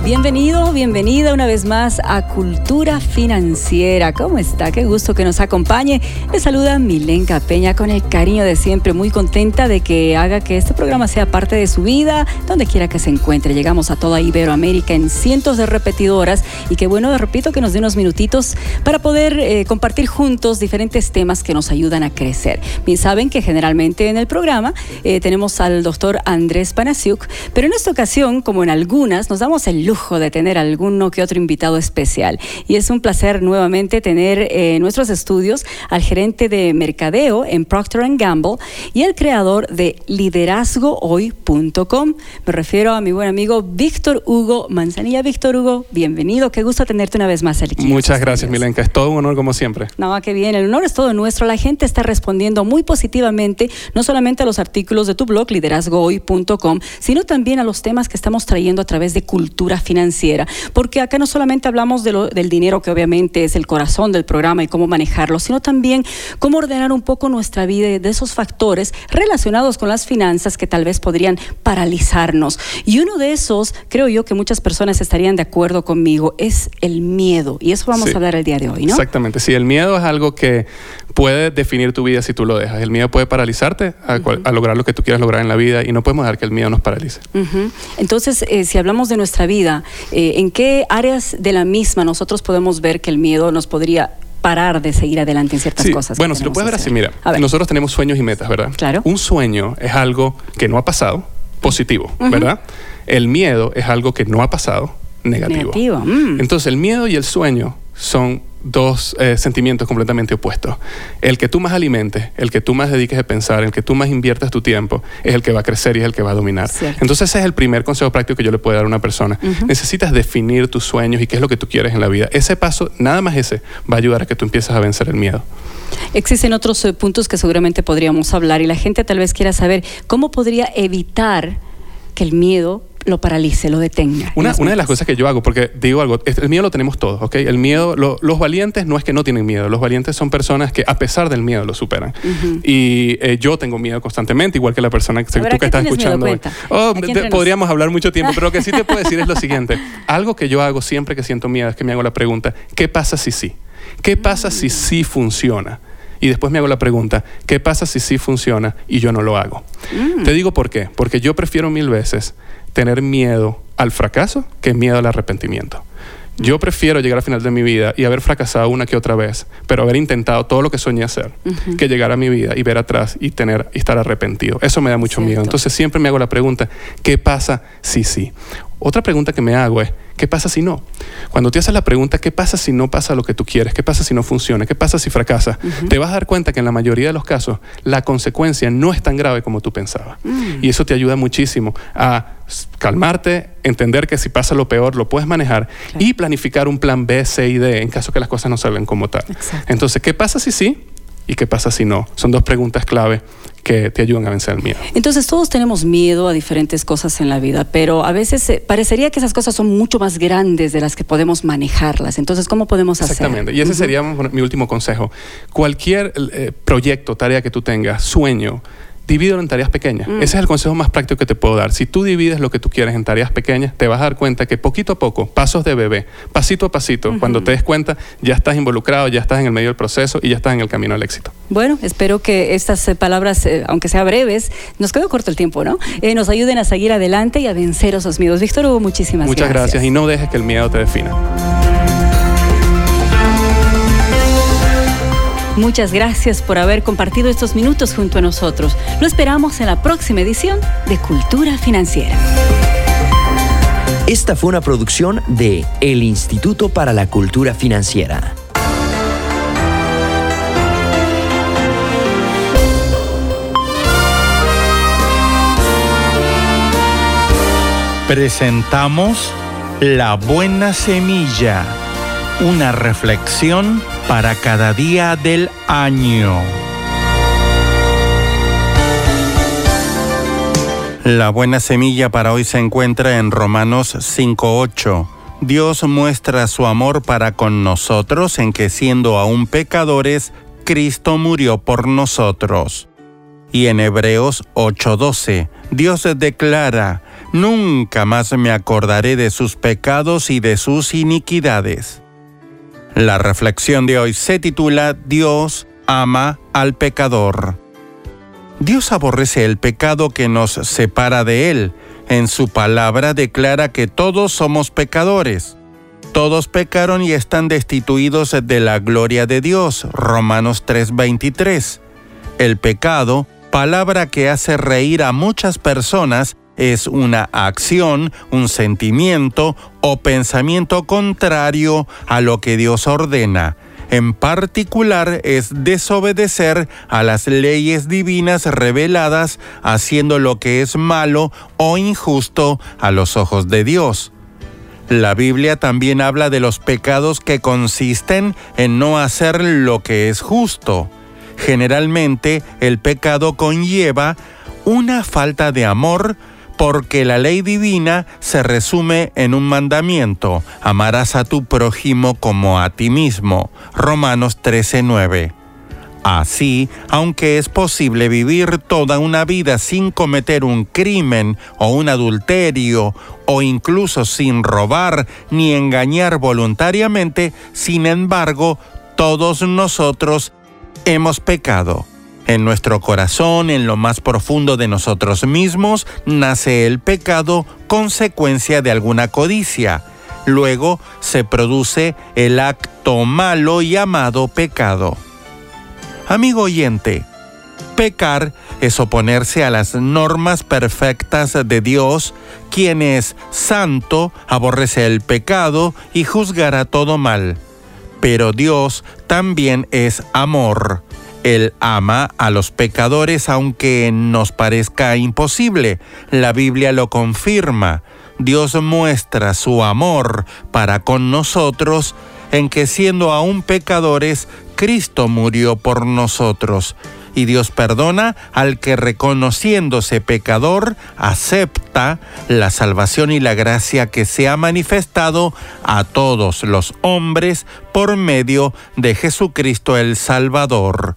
Bienvenido, bienvenida una vez más a Cultura Financiera. ¿Cómo está? Qué gusto que nos acompañe. Le saluda Milenka Peña con el cariño de siempre, muy contenta de que haga que este programa sea parte de su vida, donde quiera que se encuentre. Llegamos a toda Iberoamérica en cientos de repetidoras y qué bueno, repito, que nos dé unos minutitos para poder eh, compartir juntos diferentes temas que nos ayudan a crecer. Bien, saben que generalmente en el programa eh, tenemos al doctor Andrés Panasiuk, pero en esta ocasión, como en algunas, nos damos el lujo de tener alguno que otro invitado especial. Y es un placer nuevamente tener eh, en nuestros estudios al gerente de mercadeo en Procter Gamble y el creador de liderazgohoy.com. Me refiero a mi buen amigo Víctor Hugo Manzanilla. Víctor Hugo, bienvenido. Qué gusto tenerte una vez más aquí.
Muchas gracias, Milenka. Es todo un honor como siempre.
No, qué bien. El honor es todo nuestro. La gente está respondiendo muy positivamente, no solamente a los artículos de tu blog, liderazgohoy.com, sino también a los temas que estamos trayendo a través de cultura financiera. Porque acá no solamente hablamos de lo- del dinero, que obviamente es el corazón del programa y cómo manejarlo, sino también cómo ordenar un poco nuestra vida y de esos factores relacionados con las finanzas que tal vez podrían paralizarnos. Y uno de esos, creo yo que muchas personas estarían de acuerdo conmigo, es el miedo. Y eso vamos
Sí.
a hablar el día de hoy, ¿no?
Exactamente. Sí, el miedo es algo que puede definir tu vida si tú lo dejas. El miedo puede paralizarte a, a lograr lo que tú quieras lograr en la vida y no podemos dejar que el miedo nos paralice.
Entonces, eh, si hablamos de nuestra vida, eh, ¿en qué áreas de la misma nosotros podemos ver que el miedo nos podría parar de seguir adelante en ciertas
Sí,
cosas?
bueno, si lo puedes ver así, mira,
ver.
nosotros tenemos sueños y metas, ¿verdad?
Claro.
Un sueño es algo que no ha pasado, positivo. ¿verdad? El miedo es algo que no ha pasado, negativo.
Negativo, mm.
Entonces, el miedo y el sueño son dos eh, sentimientos completamente opuestos. El que tú más alimentes, el que tú más dediques a pensar, el que tú más inviertas tu tiempo, es el que va a crecer y es el que va a dominar.
Cierto.
Entonces, ese es el primer consejo práctico que yo le puedo dar a una persona. Necesitas definir tus sueños y qué es lo que tú quieres en la vida. Ese paso, nada más ese, va a ayudar a que tú empieces a vencer el miedo.
Existen otros eh, puntos que seguramente podríamos hablar y la gente tal vez quiera saber cómo podría evitar que el miedo lo paralice, lo detenga.
Una, de las cosas que yo hago, porque digo algo, el miedo lo tenemos todos, ¿ok? El miedo, lo- los valientes no es que no tienen miedo, los valientes son personas que a pesar del miedo lo superan.
Ujú.
Y eh, yo tengo miedo constantemente, igual que la persona que, tú
¿a
que estás
miedo?
escuchando. hoy.
Cuenta.
Oh, podríamos hablar mucho tiempo, pero lo que sí te puedo decir es lo *laughs* siguiente. Algo que yo hago siempre que siento miedo es que me hago la pregunta, ¿qué pasa si sí? ¿Qué pasa si sí funciona? Y después me hago la pregunta, ¿qué pasa si sí funciona y yo no lo hago?
Mm.
Te digo por qué. Porque yo prefiero mil veces tener miedo al fracaso que miedo al arrepentimiento. Yo prefiero llegar al final de mi vida y haber fracasado una que otra vez, pero haber intentado todo lo que soñé hacer, que llegar a mi vida y ver atrás y tener y estar arrepentido. Eso me da mucho miedo. Entonces siempre me hago la pregunta, ¿qué pasa si sí? Otra pregunta que me hago es, ¿qué pasa si no? Cuando te haces la pregunta, ¿qué pasa si no pasa lo que tú quieres? ¿Qué pasa si no funciona? ¿Qué pasa si fracasa? Te vas a dar cuenta que en la mayoría de los casos la consecuencia no es tan grave como tú pensabas.
Mm.
Y eso te ayuda muchísimo a calmarte, entender que si pasa lo peor lo puedes manejar y planificar un plan B, C y D en caso que las cosas no salgan como tal. Entonces, ¿qué pasa si sí? ¿Y qué pasa si no? Son dos preguntas clave que te ayudan a vencer el miedo.
Entonces todos tenemos miedo a diferentes cosas en la vida, pero a veces eh, parecería que esas cosas son mucho más grandes de las que podemos manejarlas. Entonces, ¿cómo podemos hacer?
Exactamente. Y ese sería mi último consejo. Cualquier eh, proyecto, tarea que tú tengas, sueño, divídelo en tareas pequeñas.
Mm.
Ese es el consejo más práctico que te puedo dar. Si tú divides lo que tú quieres en tareas pequeñas, te vas a dar cuenta que poquito a poco, pasos de bebé, pasito a pasito, cuando te des cuenta, ya estás involucrado, ya estás en el medio del proceso y ya estás en el camino al éxito.
Bueno, espero que estas eh, palabras, eh, aunque sean breves, nos quedó corto el tiempo, ¿no? Eh, nos ayuden a seguir adelante y a vencer esos miedos. Víctor Hugo, muchísimas
Muchas gracias. y no dejes que el miedo te defina.
Muchas gracias por haber compartido estos minutos junto a nosotros. Lo esperamos en la próxima edición de Cultura Financiera.
Esta fue una producción de El Instituto para la Cultura Financiera.
Presentamos La Buena Semilla, una reflexión para cada día del año. La buena semilla para hoy se encuentra en Romanos 5.8. Dios muestra su amor para con nosotros en que siendo aún pecadores, Cristo murió por nosotros. Y en Hebreos 8:12, Dios declara, Nunca más me acordaré de sus pecados y de sus iniquidades. La reflexión de hoy se titula Dios ama al pecador. Dios aborrece el pecado que nos separa de Él. En su palabra declara que todos somos pecadores. Todos pecaron y están destituidos de la gloria de Dios. Romanos 3:23. El pecado, palabra que hace reír a muchas personas, es una acción, un sentimiento o pensamiento contrario a lo que Dios ordena. En particular es desobedecer a las leyes divinas reveladas, haciendo lo que es malo o injusto a los ojos de Dios. La Biblia también habla de los pecados que consisten en no hacer lo que es justo. Generalmente el pecado conlleva una falta de amor porque la ley divina se resume en un mandamiento, amarás a tu prójimo como a ti mismo. Romanos 13:9. Así, aunque es posible vivir toda una vida sin cometer un crimen o un adulterio, o incluso sin robar ni engañar voluntariamente, sin embargo, todos nosotros hemos pecado. En nuestro corazón, en lo más profundo de nosotros mismos, nace el pecado consecuencia de alguna codicia. Luego se produce el acto malo llamado pecado. Amigo oyente, pecar es oponerse a las normas perfectas de Dios, quien es santo, aborrece el pecado y juzgará todo mal. Pero Dios también es amor. Él ama a los pecadores aunque nos parezca imposible. La Biblia lo confirma. Dios muestra su amor para con nosotros en que siendo aún pecadores, Cristo murió por nosotros. Y Dios perdona al que reconociéndose pecador acepta la salvación y la gracia que se ha manifestado a todos los hombres por medio de Jesucristo el Salvador.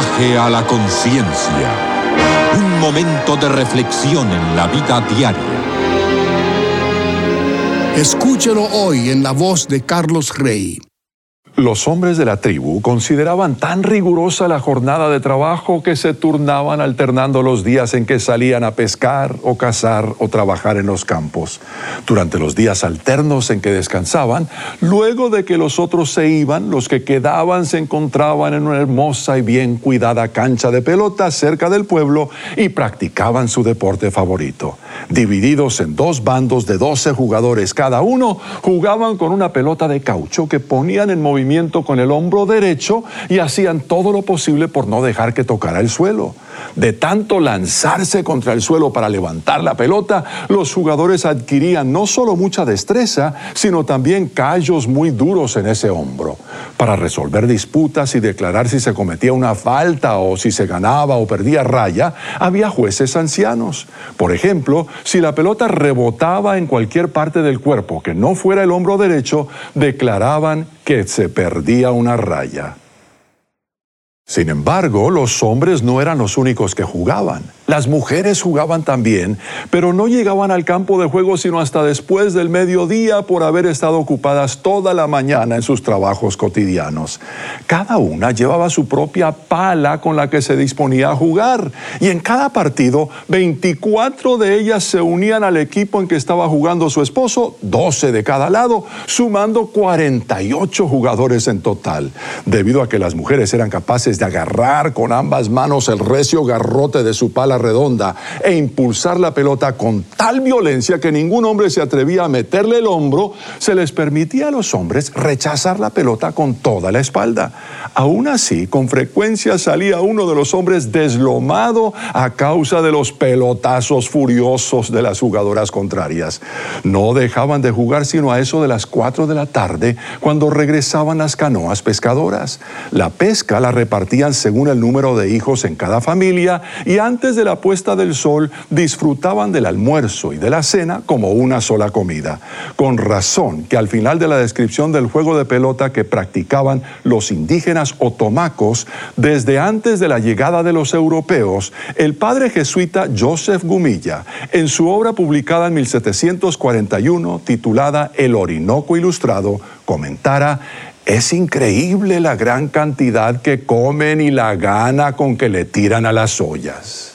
mensaje a la conciencia. Un momento de reflexión en la vida diaria.
Escúchelo hoy en la voz de Carlos Rey.
Los hombres de la tribu consideraban tan rigurosa la jornada de trabajo que se turnaban alternando los días en que salían a pescar o cazar o trabajar en los campos. Durante los días alternos en que descansaban, luego de que los otros se iban, los que quedaban se encontraban en una hermosa y bien cuidada cancha de pelota cerca del pueblo y practicaban su deporte favorito. Divididos en dos bandos de 12 jugadores cada uno, jugaban con una pelota de caucho que ponían en movimiento con el hombro derecho y hacían todo lo posible por no dejar que tocara el suelo. De tanto lanzarse contra el suelo para levantar la pelota, los jugadores adquirían no solo mucha destreza, sino también callos muy duros en ese hombro. Para resolver disputas y declarar si se cometía una falta o si se ganaba o perdía raya, había jueces ancianos. Por ejemplo, si la pelota rebotaba en cualquier parte del cuerpo que no fuera el hombro derecho, declaraban que se perdía una raya. Sin embargo, los hombres no eran los únicos que jugaban. Las mujeres jugaban también, pero no llegaban al campo de juego sino hasta después del mediodía por haber estado ocupadas toda la mañana en sus trabajos cotidianos. Cada una llevaba su propia pala con la que se disponía a jugar y en cada partido 24 de ellas se unían al equipo en que estaba jugando su esposo, 12 de cada lado, sumando 48 jugadores en total. Debido a que las mujeres eran capaces de agarrar con ambas manos el recio garrote de su pala redonda e impulsar la pelota con tal violencia que ningún hombre se atrevía a meterle el hombro, se les permitía a los hombres rechazar la pelota con toda la espalda. Aún así, con frecuencia salía uno de los hombres deslomado a causa de los pelotazos furiosos de las jugadoras contrarias. No dejaban de jugar sino a eso de las 4 de la tarde, cuando regresaban las canoas pescadoras. La pesca la repartían según el número de hijos en cada familia y antes de la puesta del sol disfrutaban del almuerzo y de la cena como una sola comida. Con razón que al final de la descripción del juego de pelota que practicaban los indígenas otomacos, desde antes de la llegada de los europeos, el padre jesuita Joseph Gumilla, en su obra publicada en 1741 titulada El Orinoco Ilustrado, comentara es increíble la gran cantidad que comen y la gana con que le tiran a las ollas.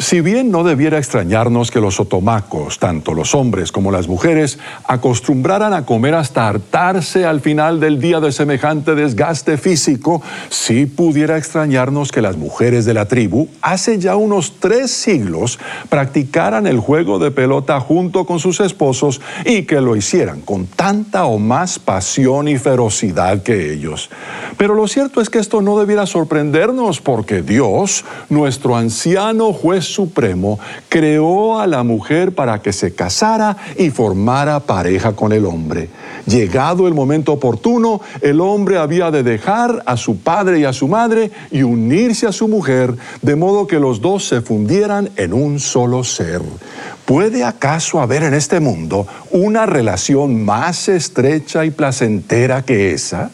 Si bien no debiera extrañarnos que los otomacos, tanto los hombres como las mujeres, acostumbraran a comer hasta hartarse al final del día de semejante desgaste físico, sí pudiera extrañarnos que las mujeres de la tribu, hace ya unos tres siglos, practicaran el juego de pelota junto con sus esposos y que lo hicieran con tanta o más pasión y ferocidad que ellos. Pero lo cierto es que esto no debiera sorprendernos porque Dios, nuestro anciano juez Supremo creó a la mujer para que se casara y formara pareja con el hombre. Llegado el momento oportuno, el hombre había de dejar a su padre y a su madre y unirse a su mujer, de modo que los dos se fundieran en un solo ser. ¿Puede acaso haber en este mundo una relación más estrecha y placentera que esa?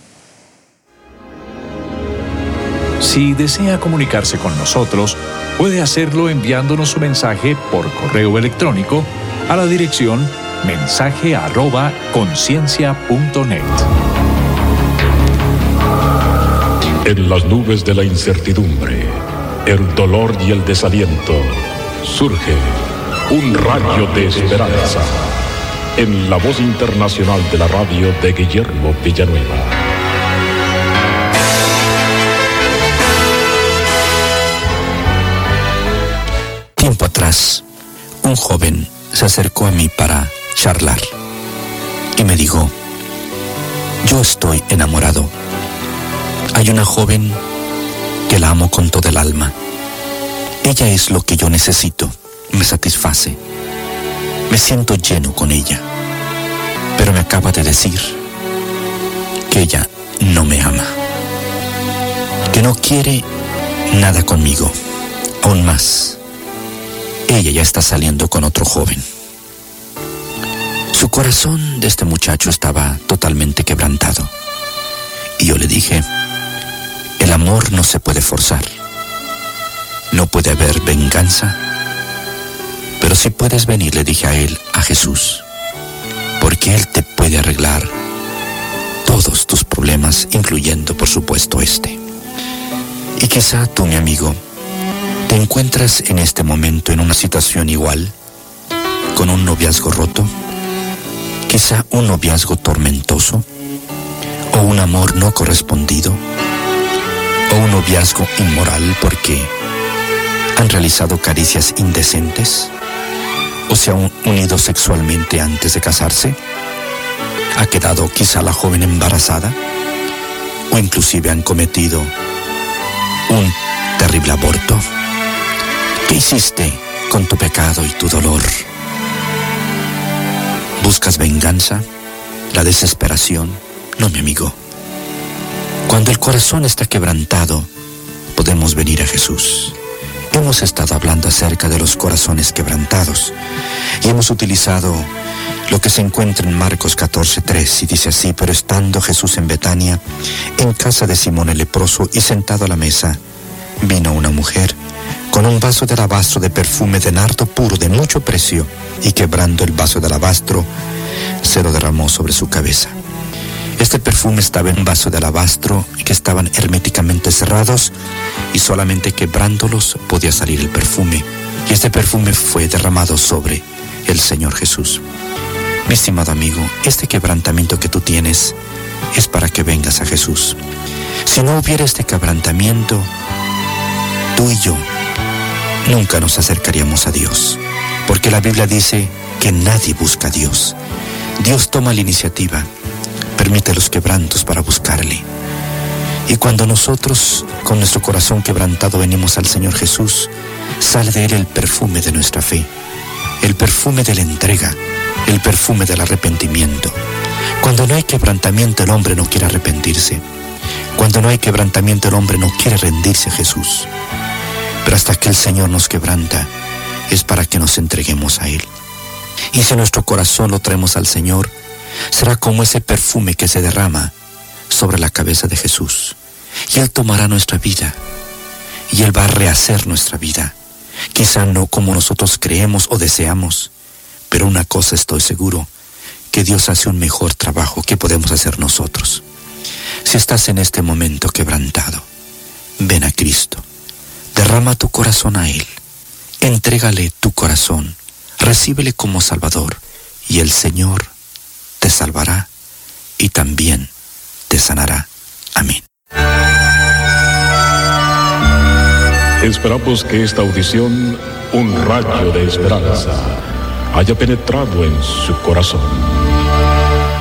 Si desea comunicarse con nosotros, puede hacerlo enviándonos su mensaje por correo electrónico a la dirección mensaje arroba conciencia.net.
En las nubes de la incertidumbre, el dolor y el desaliento, surge un rayo de esperanza en la voz internacional de la radio de Guillermo Villanueva.
Tiempo atrás, un joven se acercó a mí para charlar y me dijo, yo estoy enamorado. Hay una joven que la amo con todo el alma. Ella es lo que yo necesito, me satisface. Me siento lleno con ella. pero me acaba de decir que ella no me ama, que no quiere nada conmigo, aún más. Ella ya está saliendo con otro joven. Su corazón de este muchacho estaba totalmente quebrantado. Y yo le dije, el amor no se puede forzar. No puede haber venganza. Pero si puedes venir, le dije a él, a Jesús, porque Él te puede arreglar todos tus problemas, incluyendo por supuesto este. Y quizá tú, mi amigo, te encuentras en este momento en una situación igual, con un noviazgo roto, quizá un noviazgo tormentoso, o un amor no correspondido, o un noviazgo inmoral porque han realizado caricias indecentes, o se han unido sexualmente antes de casarse, ha quedado quizá la joven embarazada, o inclusive han cometido un terrible aborto. ¿Qué hiciste con tu pecado y tu dolor? ¿Buscas venganza? ¿La desesperación? No, mi amigo. Cuando el corazón está quebrantado, podemos venir a Jesús. Hemos estado hablando acerca de los corazones quebrantados y hemos utilizado lo que se encuentra en Marcos 14:3 y dice así, pero estando Jesús en Betania, en casa de Simón el leproso y sentado a la mesa, vino una mujer con un vaso de alabastro de perfume de nardo puro de mucho precio y quebrando el vaso de alabastro, se lo derramó sobre su cabeza. Este perfume estaba en un vaso de alabastro que estaban herméticamente cerrados y solamente quebrándolos podía salir el perfume. Y este perfume fue derramado sobre el Señor Jesús. Mi estimado amigo, este quebrantamiento que tú tienes es para que vengas a Jesús. Si no hubiera este quebrantamiento, tú y yo nunca nos acercaríamos a Dios. Porque la Biblia dice que nadie busca a Dios. Dios toma la iniciativa permite los quebrantos para buscarle. Y cuando nosotros, con nuestro corazón quebrantado, venimos al Señor Jesús, sale de Él el perfume de nuestra fe, el perfume de la entrega, el perfume del arrepentimiento. Cuando no hay quebrantamiento, el hombre no quiere arrepentirse. Cuando no hay quebrantamiento, el hombre no quiere rendirse a Jesús. Pero hasta que el Señor nos quebranta, es para que nos entreguemos a Él. Y si nuestro corazón lo traemos al Señor, será como ese perfume que se derrama sobre la cabeza de Jesús. Y Él tomará nuestra vida. Y Él va a rehacer nuestra vida. Quizá no como nosotros creemos o deseamos, pero una cosa estoy seguro, que Dios hace un mejor trabajo que podemos hacer nosotros. Si estás en este momento quebrantado, ven a Cristo. Derrama tu corazón a Él. Entrégale tu corazón. Recíbele como Salvador. Y el Señor te salvará y también te sanará. Amén.
Esperamos que esta audición, un rayo de esperanza, haya penetrado en su corazón.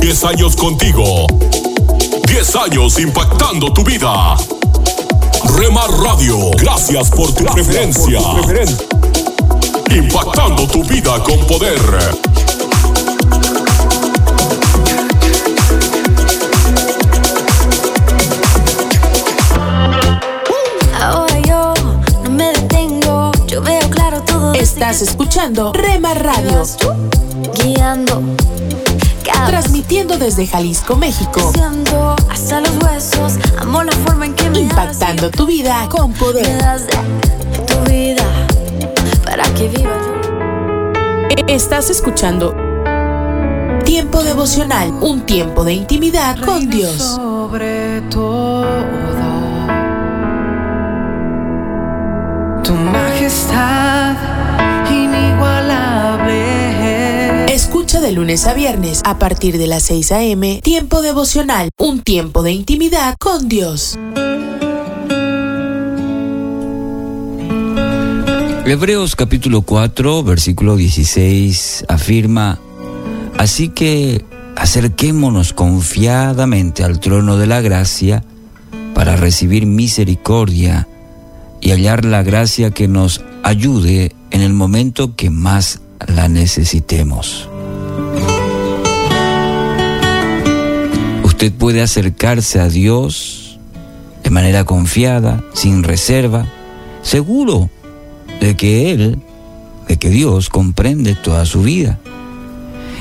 10 años contigo. 10 años impactando tu vida. Remar Radio, gracias por tu preferencia. Impactando tu vida con poder.
Ahora yo no me detengo, yo veo claro todo.
Estás escuchando Rema Radio.
Guiando.
Transmitiendo desde Jalisco, México.
Hasta los huesos, amo la forma en que me
Impactando tu vida con poder.
Me das de tu vida para que viva yo.
Estás escuchando Tiempo devocional, un tiempo de intimidad con Dios.
Sobre todo, tu majestad
De lunes a viernes a partir de las 6 a.m. Tiempo devocional, un tiempo de intimidad con Dios.
Hebreos capítulo 4, versículo 16 afirma, Así que acerquémonos confiadamente al trono de la gracia para recibir misericordia y hallar la gracia que nos ayude en el momento que más la necesitemos. Usted puede acercarse a Dios de manera confiada, sin reserva, seguro de que Él, de que Dios comprende toda su vida.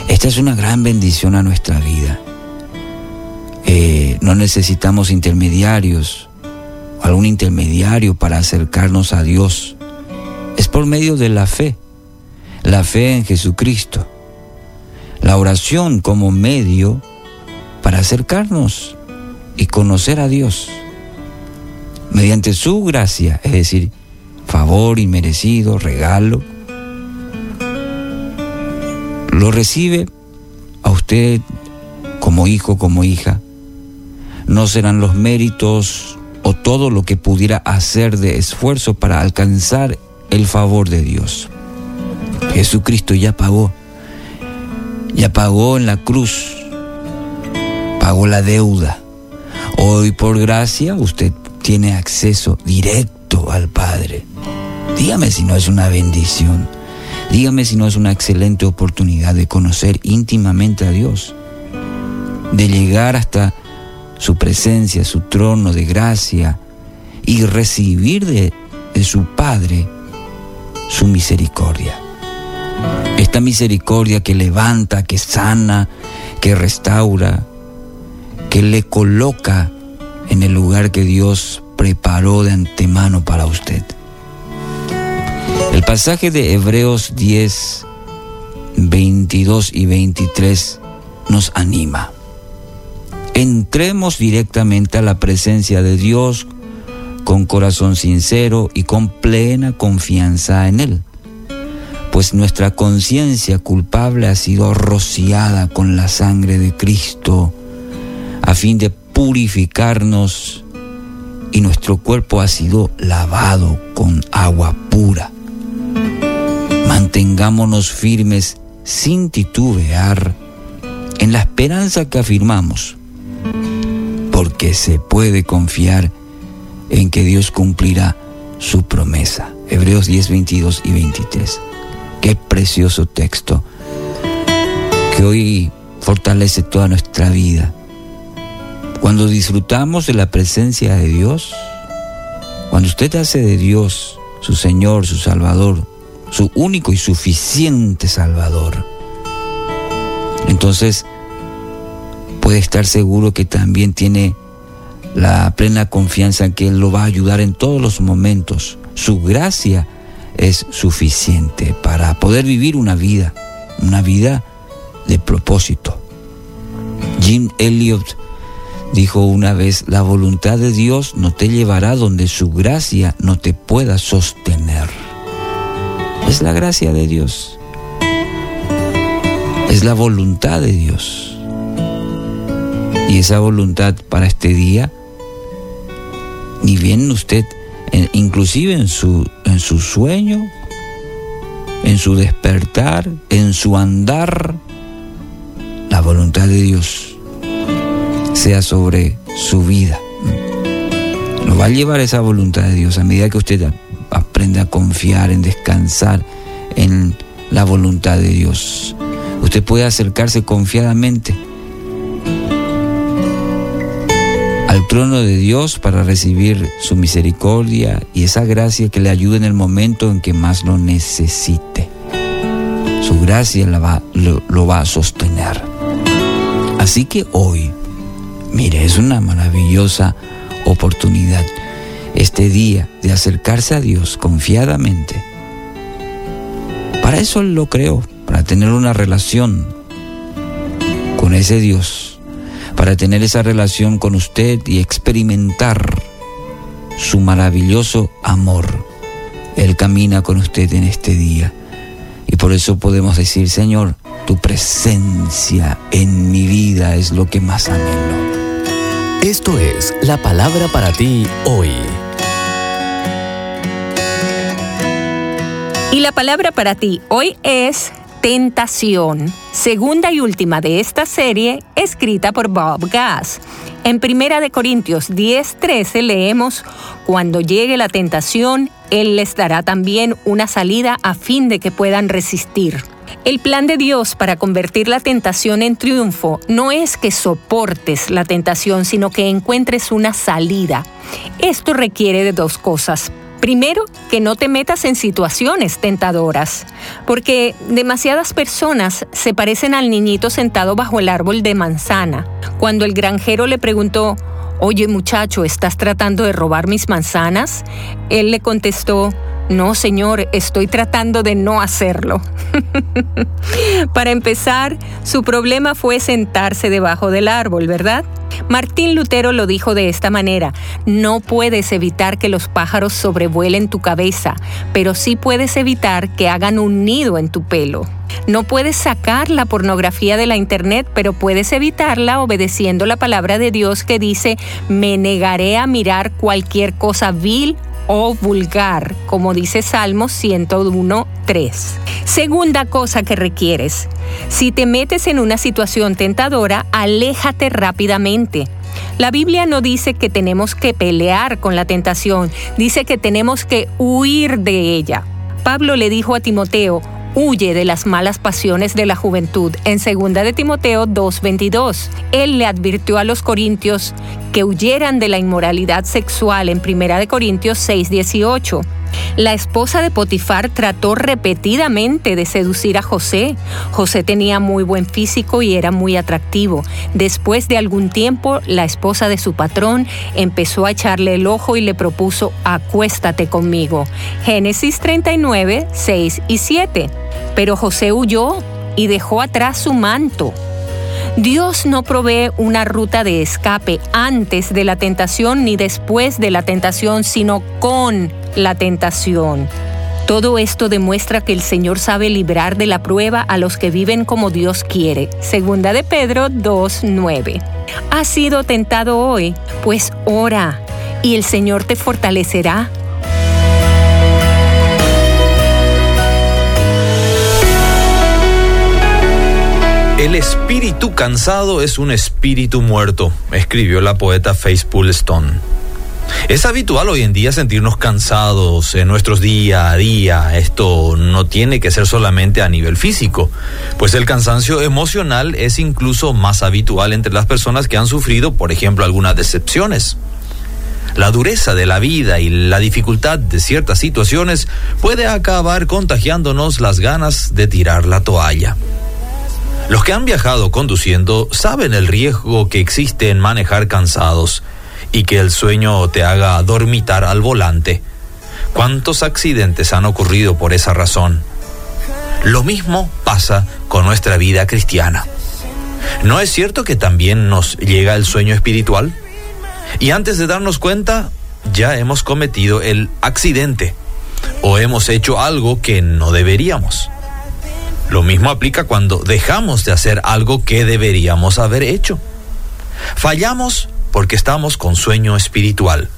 Esta es una gran bendición a nuestra vida. Eh, no necesitamos intermediarios, algún intermediario para acercarnos a Dios. Es por medio de la fe, la fe en Jesucristo, la oración como medio para acercarnos y conocer a Dios. Mediante su gracia, es decir, favor inmerecido, regalo, lo recibe a usted como hijo, como hija. No serán los méritos o todo lo que pudiera hacer de esfuerzo para alcanzar el favor de Dios. Jesucristo ya pagó, ya pagó en la cruz, pagó la deuda. Hoy por gracia usted tiene acceso directo al Padre. Dígame si no es una bendición. Dígame si no es una excelente oportunidad de conocer íntimamente a Dios, de llegar hasta su presencia, su trono de gracia y recibir de, de su Padre su misericordia. Esta misericordia que levanta, que sana, que restaura, que le coloca en el lugar que Dios preparó de antemano para usted. El pasaje de Hebreos 10, 22 y 23 nos anima. Entremos directamente a la presencia de Dios con corazón sincero y con plena confianza en Él, pues nuestra conciencia culpable ha sido rociada con la sangre de Cristo a fin de purificarnos y nuestro cuerpo ha sido lavado con agua pura. Mantengámonos firmes sin titubear en la esperanza que afirmamos, porque se puede confiar en que Dios cumplirá su promesa. Hebreos 10, 22 y 23. Qué precioso texto que hoy fortalece toda nuestra vida. Cuando disfrutamos de la presencia de Dios, cuando usted hace de Dios su Señor, su Salvador, su único y suficiente Salvador, entonces puede estar seguro que también tiene la plena confianza en que Él lo va a ayudar en todos los momentos. Su gracia es suficiente para poder vivir una vida, una vida de propósito. Jim Elliot dijo una vez, la voluntad de Dios no te llevará donde su gracia no te pueda sostener. Es la gracia de Dios. Es la voluntad de Dios. Y esa voluntad para este día ni bien usted, inclusive en su, en su sueño, en su despertar, en su andar, la voluntad de Dios sea sobre su vida. Lo va a llevar esa voluntad de Dios a medida que usted aprende a confiar, en descansar en la voluntad de Dios. Usted puede acercarse confiadamente al trono de Dios para recibir su misericordia y esa gracia que le ayude en el momento en que más lo necesite. Su gracia lo va a sostener. Así que hoy, mire, es una maravillosa oportunidad este día de acercarse a Dios confiadamente. Para eso Él lo creó, para tener una relación con ese Dios para tener esa relación con usted y experimentar su maravilloso amor. Él camina con usted en este día. Y por eso podemos decir, Señor, Tu presencia en mi vida es lo que más anhelo.
Esto es la palabra para ti hoy.
Y la palabra para ti hoy es tentación, segunda y última de esta serie, escrita por Bob Gass. En Primera de Corintios 10:13 leemos, Cuando llegue la tentación, Él les dará también una salida a fin de que puedan resistir. El plan de Dios para convertir la tentación en triunfo no es que soportes la tentación, sino que encuentres una salida. Esto requiere de dos cosas. Primero, que no te metas en situaciones tentadoras, porque demasiadas personas se parecen al niñito sentado bajo el árbol de manzana. Cuando el granjero le preguntó, Oye muchacho, ¿estás tratando de robar mis manzanas? Él le contestó, no, señor, estoy tratando de no hacerlo. *laughs* Para empezar, su problema fue sentarse debajo del árbol, ¿verdad? Martín Lutero lo dijo de esta manera, no puedes evitar que los pájaros sobrevuelen tu cabeza, pero sí puedes evitar que hagan un nido en tu pelo. No puedes sacar la pornografía de la internet, pero puedes evitarla obedeciendo la palabra de Dios que dice, me negaré a mirar cualquier cosa vil o vulgar, como dice Salmo 101, 3. Segunda cosa que requieres. Si te metes en una situación tentadora, aléjate rápidamente. La Biblia no dice que tenemos que pelear con la tentación, dice que tenemos que huir de ella. Pablo le dijo a Timoteo, huye de las malas pasiones de la juventud en 2 de Timoteo 2:22. Él le advirtió a los corintios que huyeran de la inmoralidad sexual en 1 de Corintios 6:18. La esposa de Potifar trató repetidamente de seducir a José. José tenía muy buen físico y era muy atractivo. Después de algún tiempo, la esposa de su patrón empezó a echarle el ojo y le propuso, acuéstate conmigo. Génesis 39, 6 y 7. Pero José huyó y dejó atrás su manto. Dios no provee una ruta de escape antes de la tentación ni después de la tentación, sino con la tentación. Todo esto demuestra que el Señor sabe librar de la prueba a los que viven como Dios quiere. Segunda de Pedro 2.9. ¿Has sido tentado hoy? Pues ora y el Señor te fortalecerá
El espíritu cansado es un espíritu muerto, escribió la poeta Faith Stone. Es habitual hoy en día sentirnos cansados en nuestros día a día. Esto no tiene que ser solamente a nivel físico, pues el cansancio emocional es incluso más habitual entre las personas que han sufrido, por ejemplo, algunas decepciones. La dureza de la vida y la dificultad de ciertas situaciones puede acabar contagiándonos las ganas de tirar la toalla. Los que han viajado conduciendo saben el riesgo que existe en manejar cansados y que el sueño te haga dormitar al volante. ¿Cuántos accidentes han ocurrido por esa razón? Lo mismo pasa con nuestra vida cristiana. ¿No es cierto que también nos llega el sueño espiritual? Y antes de darnos cuenta, ya hemos cometido el accidente o hemos hecho algo que no deberíamos. Lo mismo aplica cuando dejamos de hacer algo que deberíamos haber hecho. Fallamos porque estamos con sueño espiritual.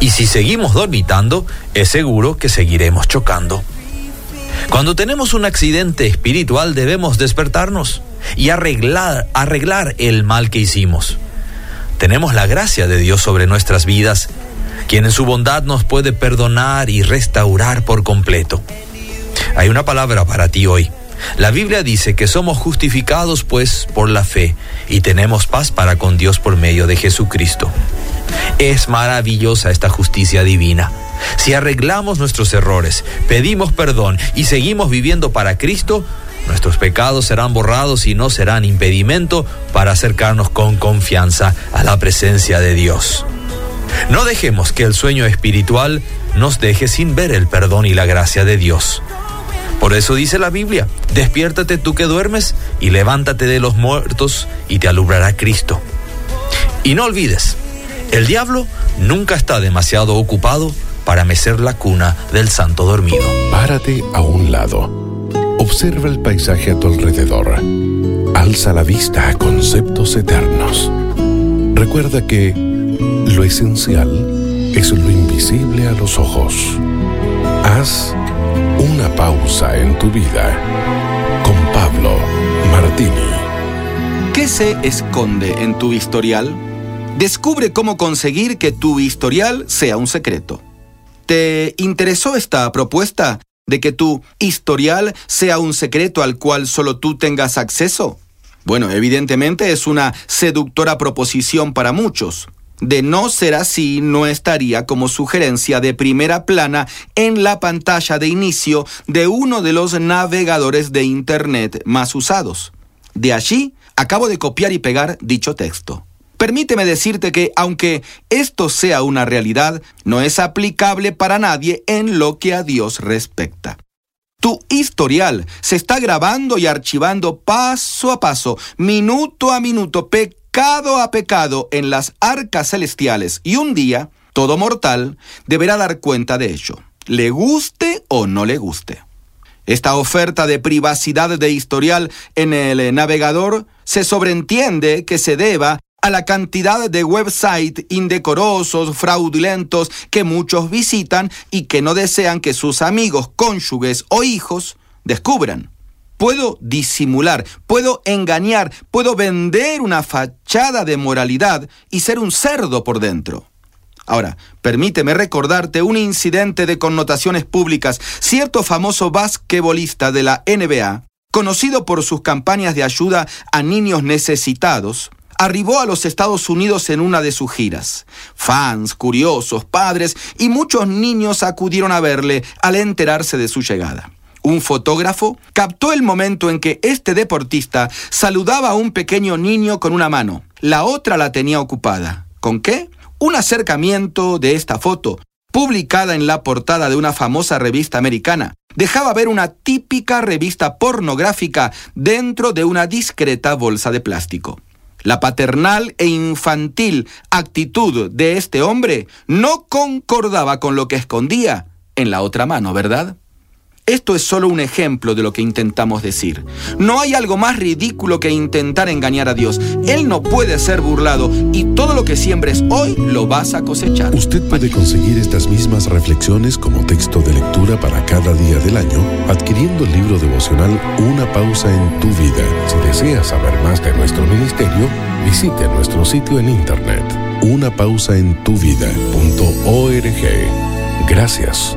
Y si seguimos dormitando, es seguro que seguiremos chocando. Cuando tenemos un accidente espiritual debemos despertarnos y arreglar, el mal que hicimos. Tenemos la gracia de Dios sobre nuestras vidas, quien en su bondad nos puede perdonar y restaurar por completo. Hay una palabra para ti hoy. La Biblia dice que somos justificados pues por la fe y tenemos paz para con Dios por medio de Jesucristo. Es maravillosa esta justicia divina. Si arreglamos nuestros errores, pedimos perdón y seguimos viviendo para Cristo, nuestros pecados serán borrados y no serán impedimento para acercarnos con confianza a la presencia de Dios. No dejemos que el sueño espiritual nos deje sin ver el perdón y la gracia de Dios. Por eso dice la Biblia, despiértate tú que duermes y levántate de los muertos y te alumbrará Cristo. Y no olvides, el diablo nunca está demasiado ocupado para mecer la cuna del santo dormido.
Párate a un lado Observa el paisaje a tu alrededor. Alza la vista a conceptos eternos. Recuerda que lo esencial es lo invisible a los ojos. Haz una pausa en tu vida con Pablo Martini.
¿Qué se esconde en tu historial? Descubre cómo conseguir que tu historial sea un secreto. ¿Te interesó esta propuesta de que tu historial sea un secreto al cual solo tú tengas acceso? Bueno, evidentemente es una seductora proposición para muchos. De no ser así, no estaría como sugerencia de primera plana en la pantalla de inicio de uno de los navegadores de Internet más usados. De allí, acabo de copiar y pegar dicho texto. Permíteme decirte que, aunque esto sea una realidad, no es aplicable para nadie en lo que a Dios respecta. Tu historial se está grabando y archivando paso a paso, minuto a minuto, pecado a pecado en las arcas celestiales y un día todo mortal deberá dar cuenta de ello, le guste o no le guste. Esta oferta de privacidad de historial en el navegador se sobreentiende que se deba a la cantidad de websites indecorosos, fraudulentos que muchos visitan y que no desean que sus amigos, cónyuges o hijos descubran. Puedo disimular, puedo engañar, puedo vender una fachada de moralidad y ser un cerdo por dentro. Ahora, permíteme recordarte un incidente de connotaciones públicas. Cierto famoso basquetbolista de la NBA, conocido por sus campañas de ayuda a niños necesitados, arribó a los Estados Unidos en una de sus giras. Fans, curiosos, padres y muchos niños acudieron a verle al enterarse de su llegada. Un fotógrafo captó el momento en que este deportista saludaba a un pequeño niño con una mano. La otra la tenía ocupada. ¿Con qué? Un acercamiento de esta foto, publicada en la portada de una famosa revista americana, dejaba ver una típica revista pornográfica dentro de una discreta bolsa de plástico. La paternal e infantil actitud de este hombre no concordaba con lo que escondía en la otra mano, ¿verdad? Esto es solo un ejemplo de lo que intentamos decir. No hay algo más ridículo que intentar engañar a Dios. Él no puede ser burlado y todo lo que siembres hoy lo vas a cosechar.
Usted puede conseguir estas mismas reflexiones como texto de lectura para cada día del año adquiriendo el libro devocional Una pausa en tu vida. Si desea saber más de nuestro ministerio, visite nuestro sitio en internet unapausaentuvida.org. Gracias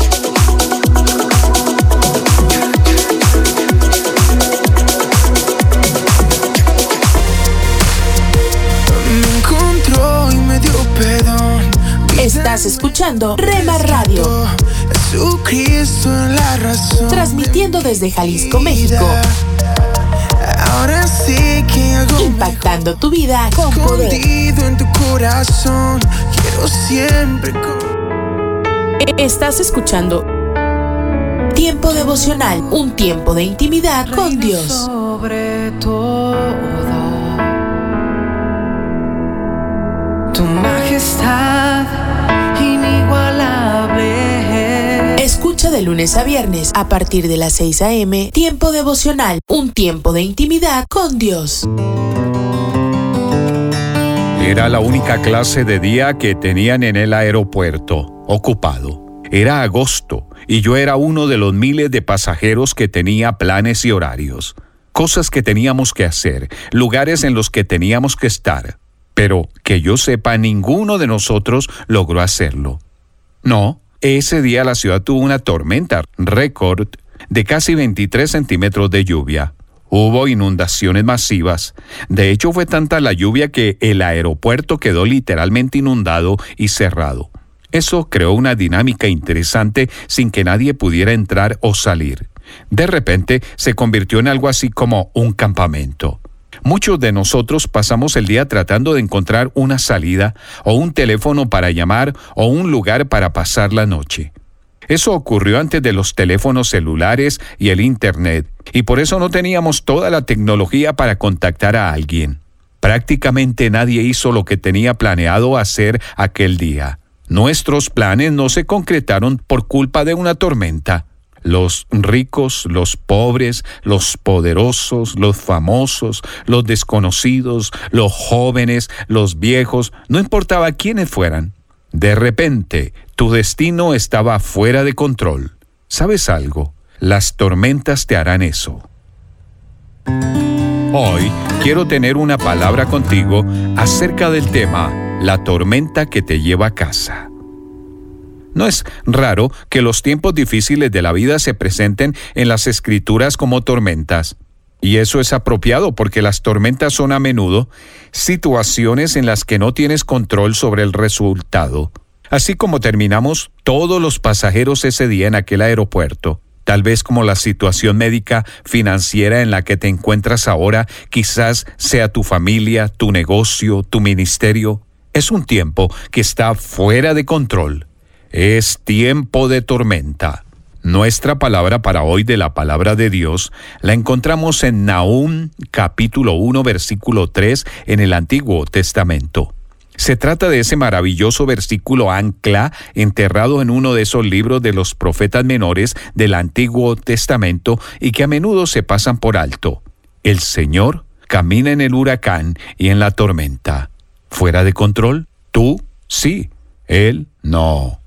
Estás escuchando Rema Radio. Transmitiendo desde Jalisco, México.
Ahora sí que hago
Impactando tu vida con poder.
escondido en tu corazón. Quiero siempre.
Estás escuchando Tiempo devocional, un tiempo de intimidad con Dios.
Sobre todo. Tu majestad inigualable.
Escucha de lunes a viernes a partir de las 6 a.m. Tiempo devocional, un tiempo de intimidad con Dios.
Era la única clase de día que tenían en el aeropuerto, ocupado. Era agosto y yo era uno de los miles de pasajeros que tenía planes y horarios, cosas que teníamos que hacer, lugares en los que teníamos que estar. Pero que yo sepa, ninguno de nosotros logró hacerlo. No, ese día la ciudad tuvo una tormenta récord de casi 23 centímetros de lluvia. Hubo inundaciones masivas. De hecho, fue tanta la lluvia que el aeropuerto quedó literalmente inundado y cerrado. Eso creó una dinámica interesante sin que nadie pudiera entrar o salir. De repente se convirtió en algo así como un campamento. Muchos de nosotros pasamos el día tratando de encontrar una salida o un teléfono para llamar o un lugar para pasar la noche. Eso ocurrió antes de los teléfonos celulares y el Internet, y por eso no teníamos toda la tecnología para contactar a alguien. Prácticamente nadie hizo lo que tenía planeado hacer aquel día. Nuestros planes no se concretaron por culpa de una tormenta. Los ricos, los pobres, los poderosos, los famosos, los desconocidos, los jóvenes, los viejos, no importaba quiénes fueran. De repente, tu destino estaba fuera de control. ¿Sabes algo? Las tormentas te harán eso. Hoy quiero tener una palabra contigo acerca del tema la tormenta que te lleva a casa. No es raro que los tiempos difíciles de la vida se presenten en las escrituras como tormentas. Y eso es apropiado porque las tormentas son a menudo situaciones en las que no tienes control sobre el resultado. Así como terminamos todos los pasajeros ese día en aquel aeropuerto, tal vez como la situación médica financiera en la que te encuentras ahora, quizás sea tu familia, tu negocio, tu ministerio, es un tiempo que está fuera de control. Es tiempo de tormenta. Nuestra palabra para hoy de la palabra de Dios la encontramos en Nahum capítulo 1 versículo 3 en el Antiguo Testamento. Se trata de ese maravilloso versículo ancla enterrado en uno de esos libros de los profetas menores del Antiguo Testamento y que a menudo se pasan por alto. El Señor camina en el huracán y en la tormenta. ¿Fuera de control? ¿Tú? Sí. Él no.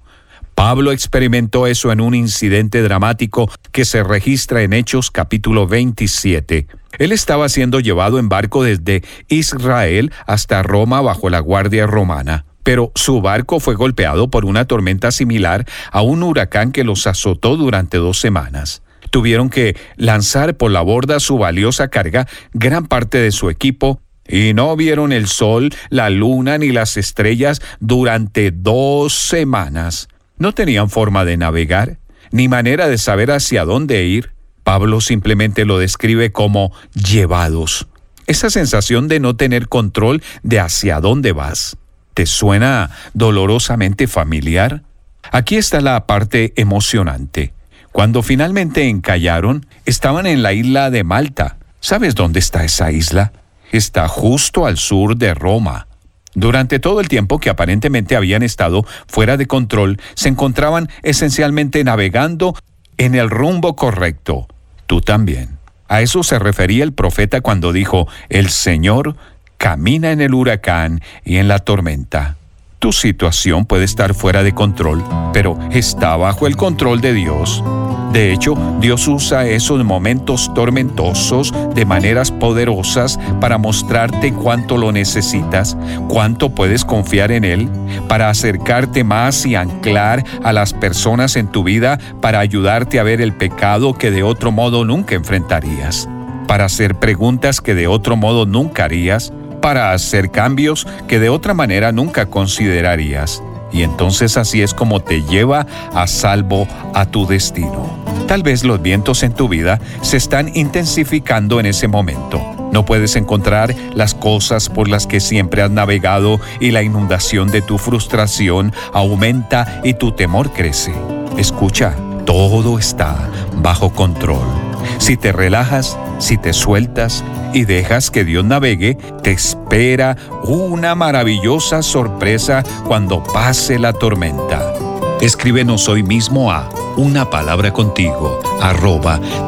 Pablo experimentó eso en un incidente dramático que se registra en Hechos capítulo 27. Él estaba siendo llevado en barco desde Israel hasta Roma bajo la guardia romana. Pero su barco fue golpeado por una tormenta similar a un huracán que los azotó durante dos semanas. Tuvieron que lanzar por la borda su valiosa carga, gran parte de su equipo, y no vieron el sol, la luna ni las estrellas durante dos semanas. No tenían forma de navegar, ni manera de saber hacia dónde ir. Pablo simplemente lo describe como llevados. Esa sensación de no tener control de hacia dónde vas. ¿Te suena dolorosamente familiar? Aquí está la parte emocionante. Cuando finalmente encallaron, estaban en la isla de Malta. ¿Sabes dónde está esa isla? Está justo al sur de Roma. Durante todo el tiempo que aparentemente habían estado fuera de control, se encontraban esencialmente navegando en el rumbo correcto. Tú también. A eso se refería el profeta cuando dijo, el Señor camina en el huracán y en la tormenta. Tu situación puede estar fuera de control, pero está bajo el control de Dios. De hecho, Dios usa esos momentos tormentosos de maneras poderosas para mostrarte cuánto lo necesitas, cuánto puedes confiar en Él, para acercarte más y anclar a las personas en tu vida, para ayudarte a ver el pecado que de otro modo nunca enfrentarías, para hacer preguntas que de otro modo nunca harías, para hacer cambios que de otra manera nunca considerarías. Y entonces así es como te lleva a salvo a tu destino. Tal vez los vientos en tu vida se están intensificando en ese momento. No puedes encontrar las cosas por las que siempre has navegado y la inundación de tu frustración aumenta y tu temor crece. Escucha, todo está bajo control. Si te relajas, si te sueltas y dejas que Dios navegue, te espera una maravillosa sorpresa cuando pase la tormenta. Escríbenos hoy mismo a una palabra contigo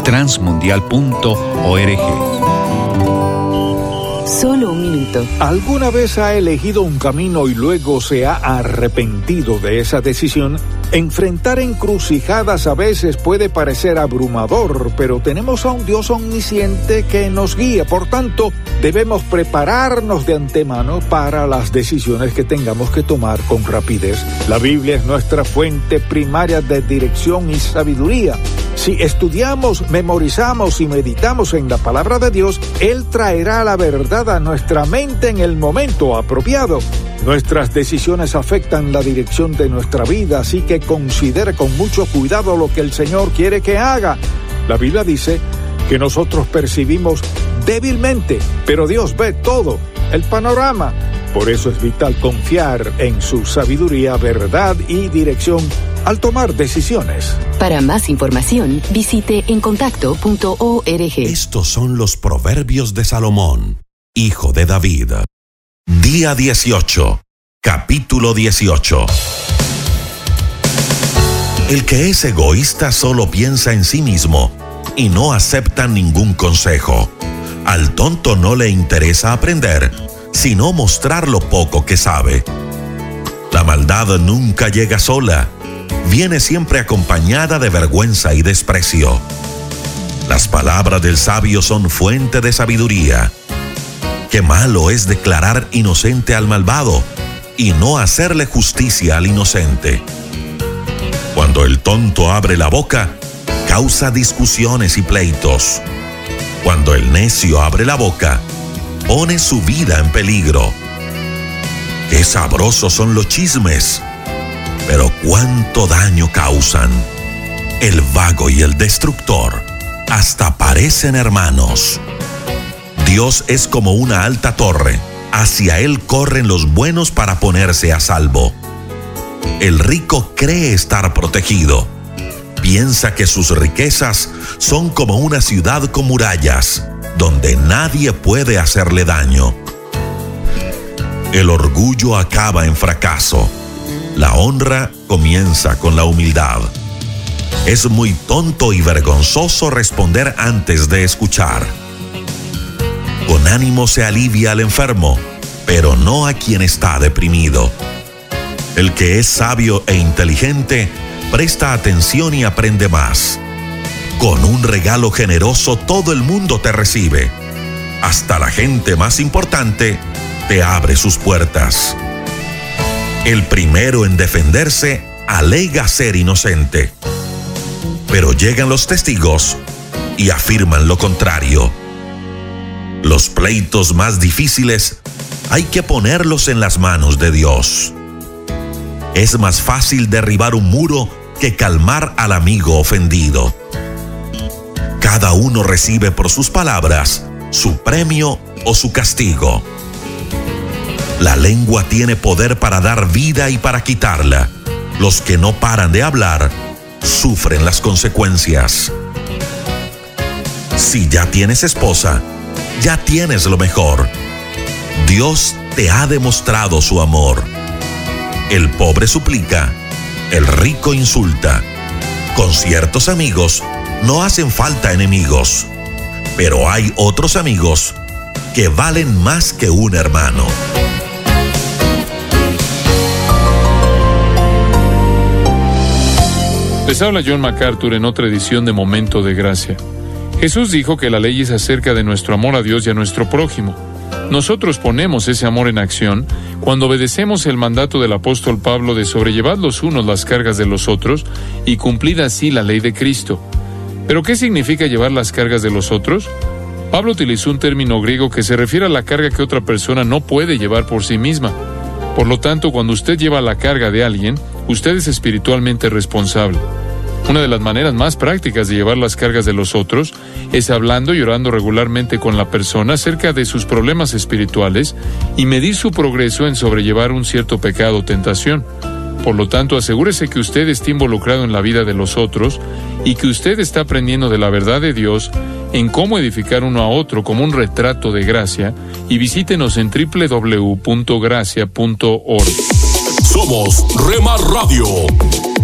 transmundial.org.
Solo un minuto.
¿Alguna vez ha elegido un camino y luego se ha arrepentido de esa decisión? Enfrentar encrucijadas a veces puede parecer abrumador, pero tenemos a un Dios omnisciente que nos guía. Por tanto, debemos prepararnos de antemano para las decisiones que tengamos que tomar con rapidez. La Biblia es nuestra fuente primaria de dirección y sabiduría. Si estudiamos, memorizamos y meditamos en la palabra de Dios, Él traerá la verdad a nuestra mente en el momento apropiado. Nuestras decisiones afectan la dirección de nuestra vida, así que considere con mucho cuidado lo que el Señor quiere que haga. La Biblia dice que nosotros percibimos débilmente, pero Dios ve todo, el panorama. Por eso es vital confiar en su sabiduría, verdad y dirección al tomar decisiones.
Para más información, visite encontacto.org.
Estos son los proverbios de Salomón, hijo de David. Día 18, capítulo 18. El que es egoísta solo piensa en sí mismo y no acepta ningún consejo. Al tonto no le interesa aprender, sino mostrar lo poco que sabe. La maldad nunca llega sola, viene siempre acompañada de vergüenza y desprecio. Las palabras del sabio son fuente de sabiduría. Qué malo es declarar inocente al malvado y no hacerle justicia al inocente. Cuando el tonto abre la boca, causa discusiones y pleitos. Cuando el necio abre la boca, pone su vida en peligro. Qué sabrosos son los chismes, pero cuánto daño causan. El vago y el destructor hasta parecen hermanos. Dios es como una alta torre, hacia Él corren los buenos para ponerse a salvo. El rico cree estar protegido. Piensa que sus riquezas son como una ciudad con murallas, donde nadie puede hacerle daño. El orgullo acaba en fracaso. La honra comienza con la humildad. Es muy tonto y vergonzoso responder antes de escuchar. Con ánimo se alivia al enfermo, pero no a quien está deprimido. El que es sabio e inteligente presta atención y aprende más. Con un regalo generoso todo el mundo te recibe. Hasta la gente más importante te abre sus puertas. El primero en defenderse alega ser inocente. Pero llegan los testigos y afirman lo contrario. Los pleitos más difíciles hay que ponerlos en las manos de Dios. Es más fácil derribar un muro que calmar al amigo ofendido. Cada uno recibe por sus palabras su premio o su castigo. La lengua tiene poder para dar vida y para quitarla. Los que no paran de hablar sufren las consecuencias. Si ya tienes esposa, ya tienes lo mejor. Dios te ha demostrado su amor. El pobre suplica, el rico insulta. Con ciertos amigos no hacen falta enemigos, pero hay otros amigos que valen más que un hermano.
Les habla John MacArthur en otra edición de Momento de Gracia. Jesús dijo que la ley es acerca de nuestro amor a Dios y a nuestro prójimo. Nosotros ponemos ese amor en acción cuando obedecemos el mandato del apóstol Pablo de sobrellevar los unos las cargas de los otros y cumplir así la ley de Cristo. ¿Pero qué significa llevar las cargas de los otros? Pablo utilizó un término griego que se refiere a la carga que otra persona no puede llevar por sí misma. Por lo tanto, cuando usted lleva la carga de alguien, usted es espiritualmente responsable. Una de las maneras más prácticas de llevar las cargas de los otros es hablando y orando regularmente con la persona acerca de sus problemas espirituales y medir su progreso en sobrellevar un cierto pecado o tentación. Por lo tanto, asegúrese que usted esté involucrado en la vida de los otros y que usted está aprendiendo de la verdad de Dios en cómo edificar uno a otro como un retrato de gracia y visítenos en www.gracia.org.
Somos Remar Radio.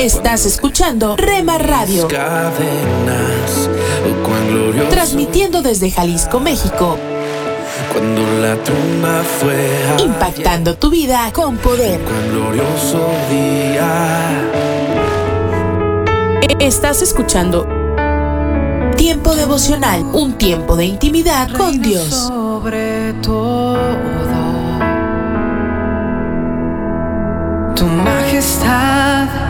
Estás escuchando Rema Radio. Transmitiendo desde Jalisco, México.
Cuando la tumba fue
Impactando tu vida con poder.
glorioso día.
Estás escuchando Tiempo devocional, un tiempo de intimidad con Dios.
Sobre todo, tu majestad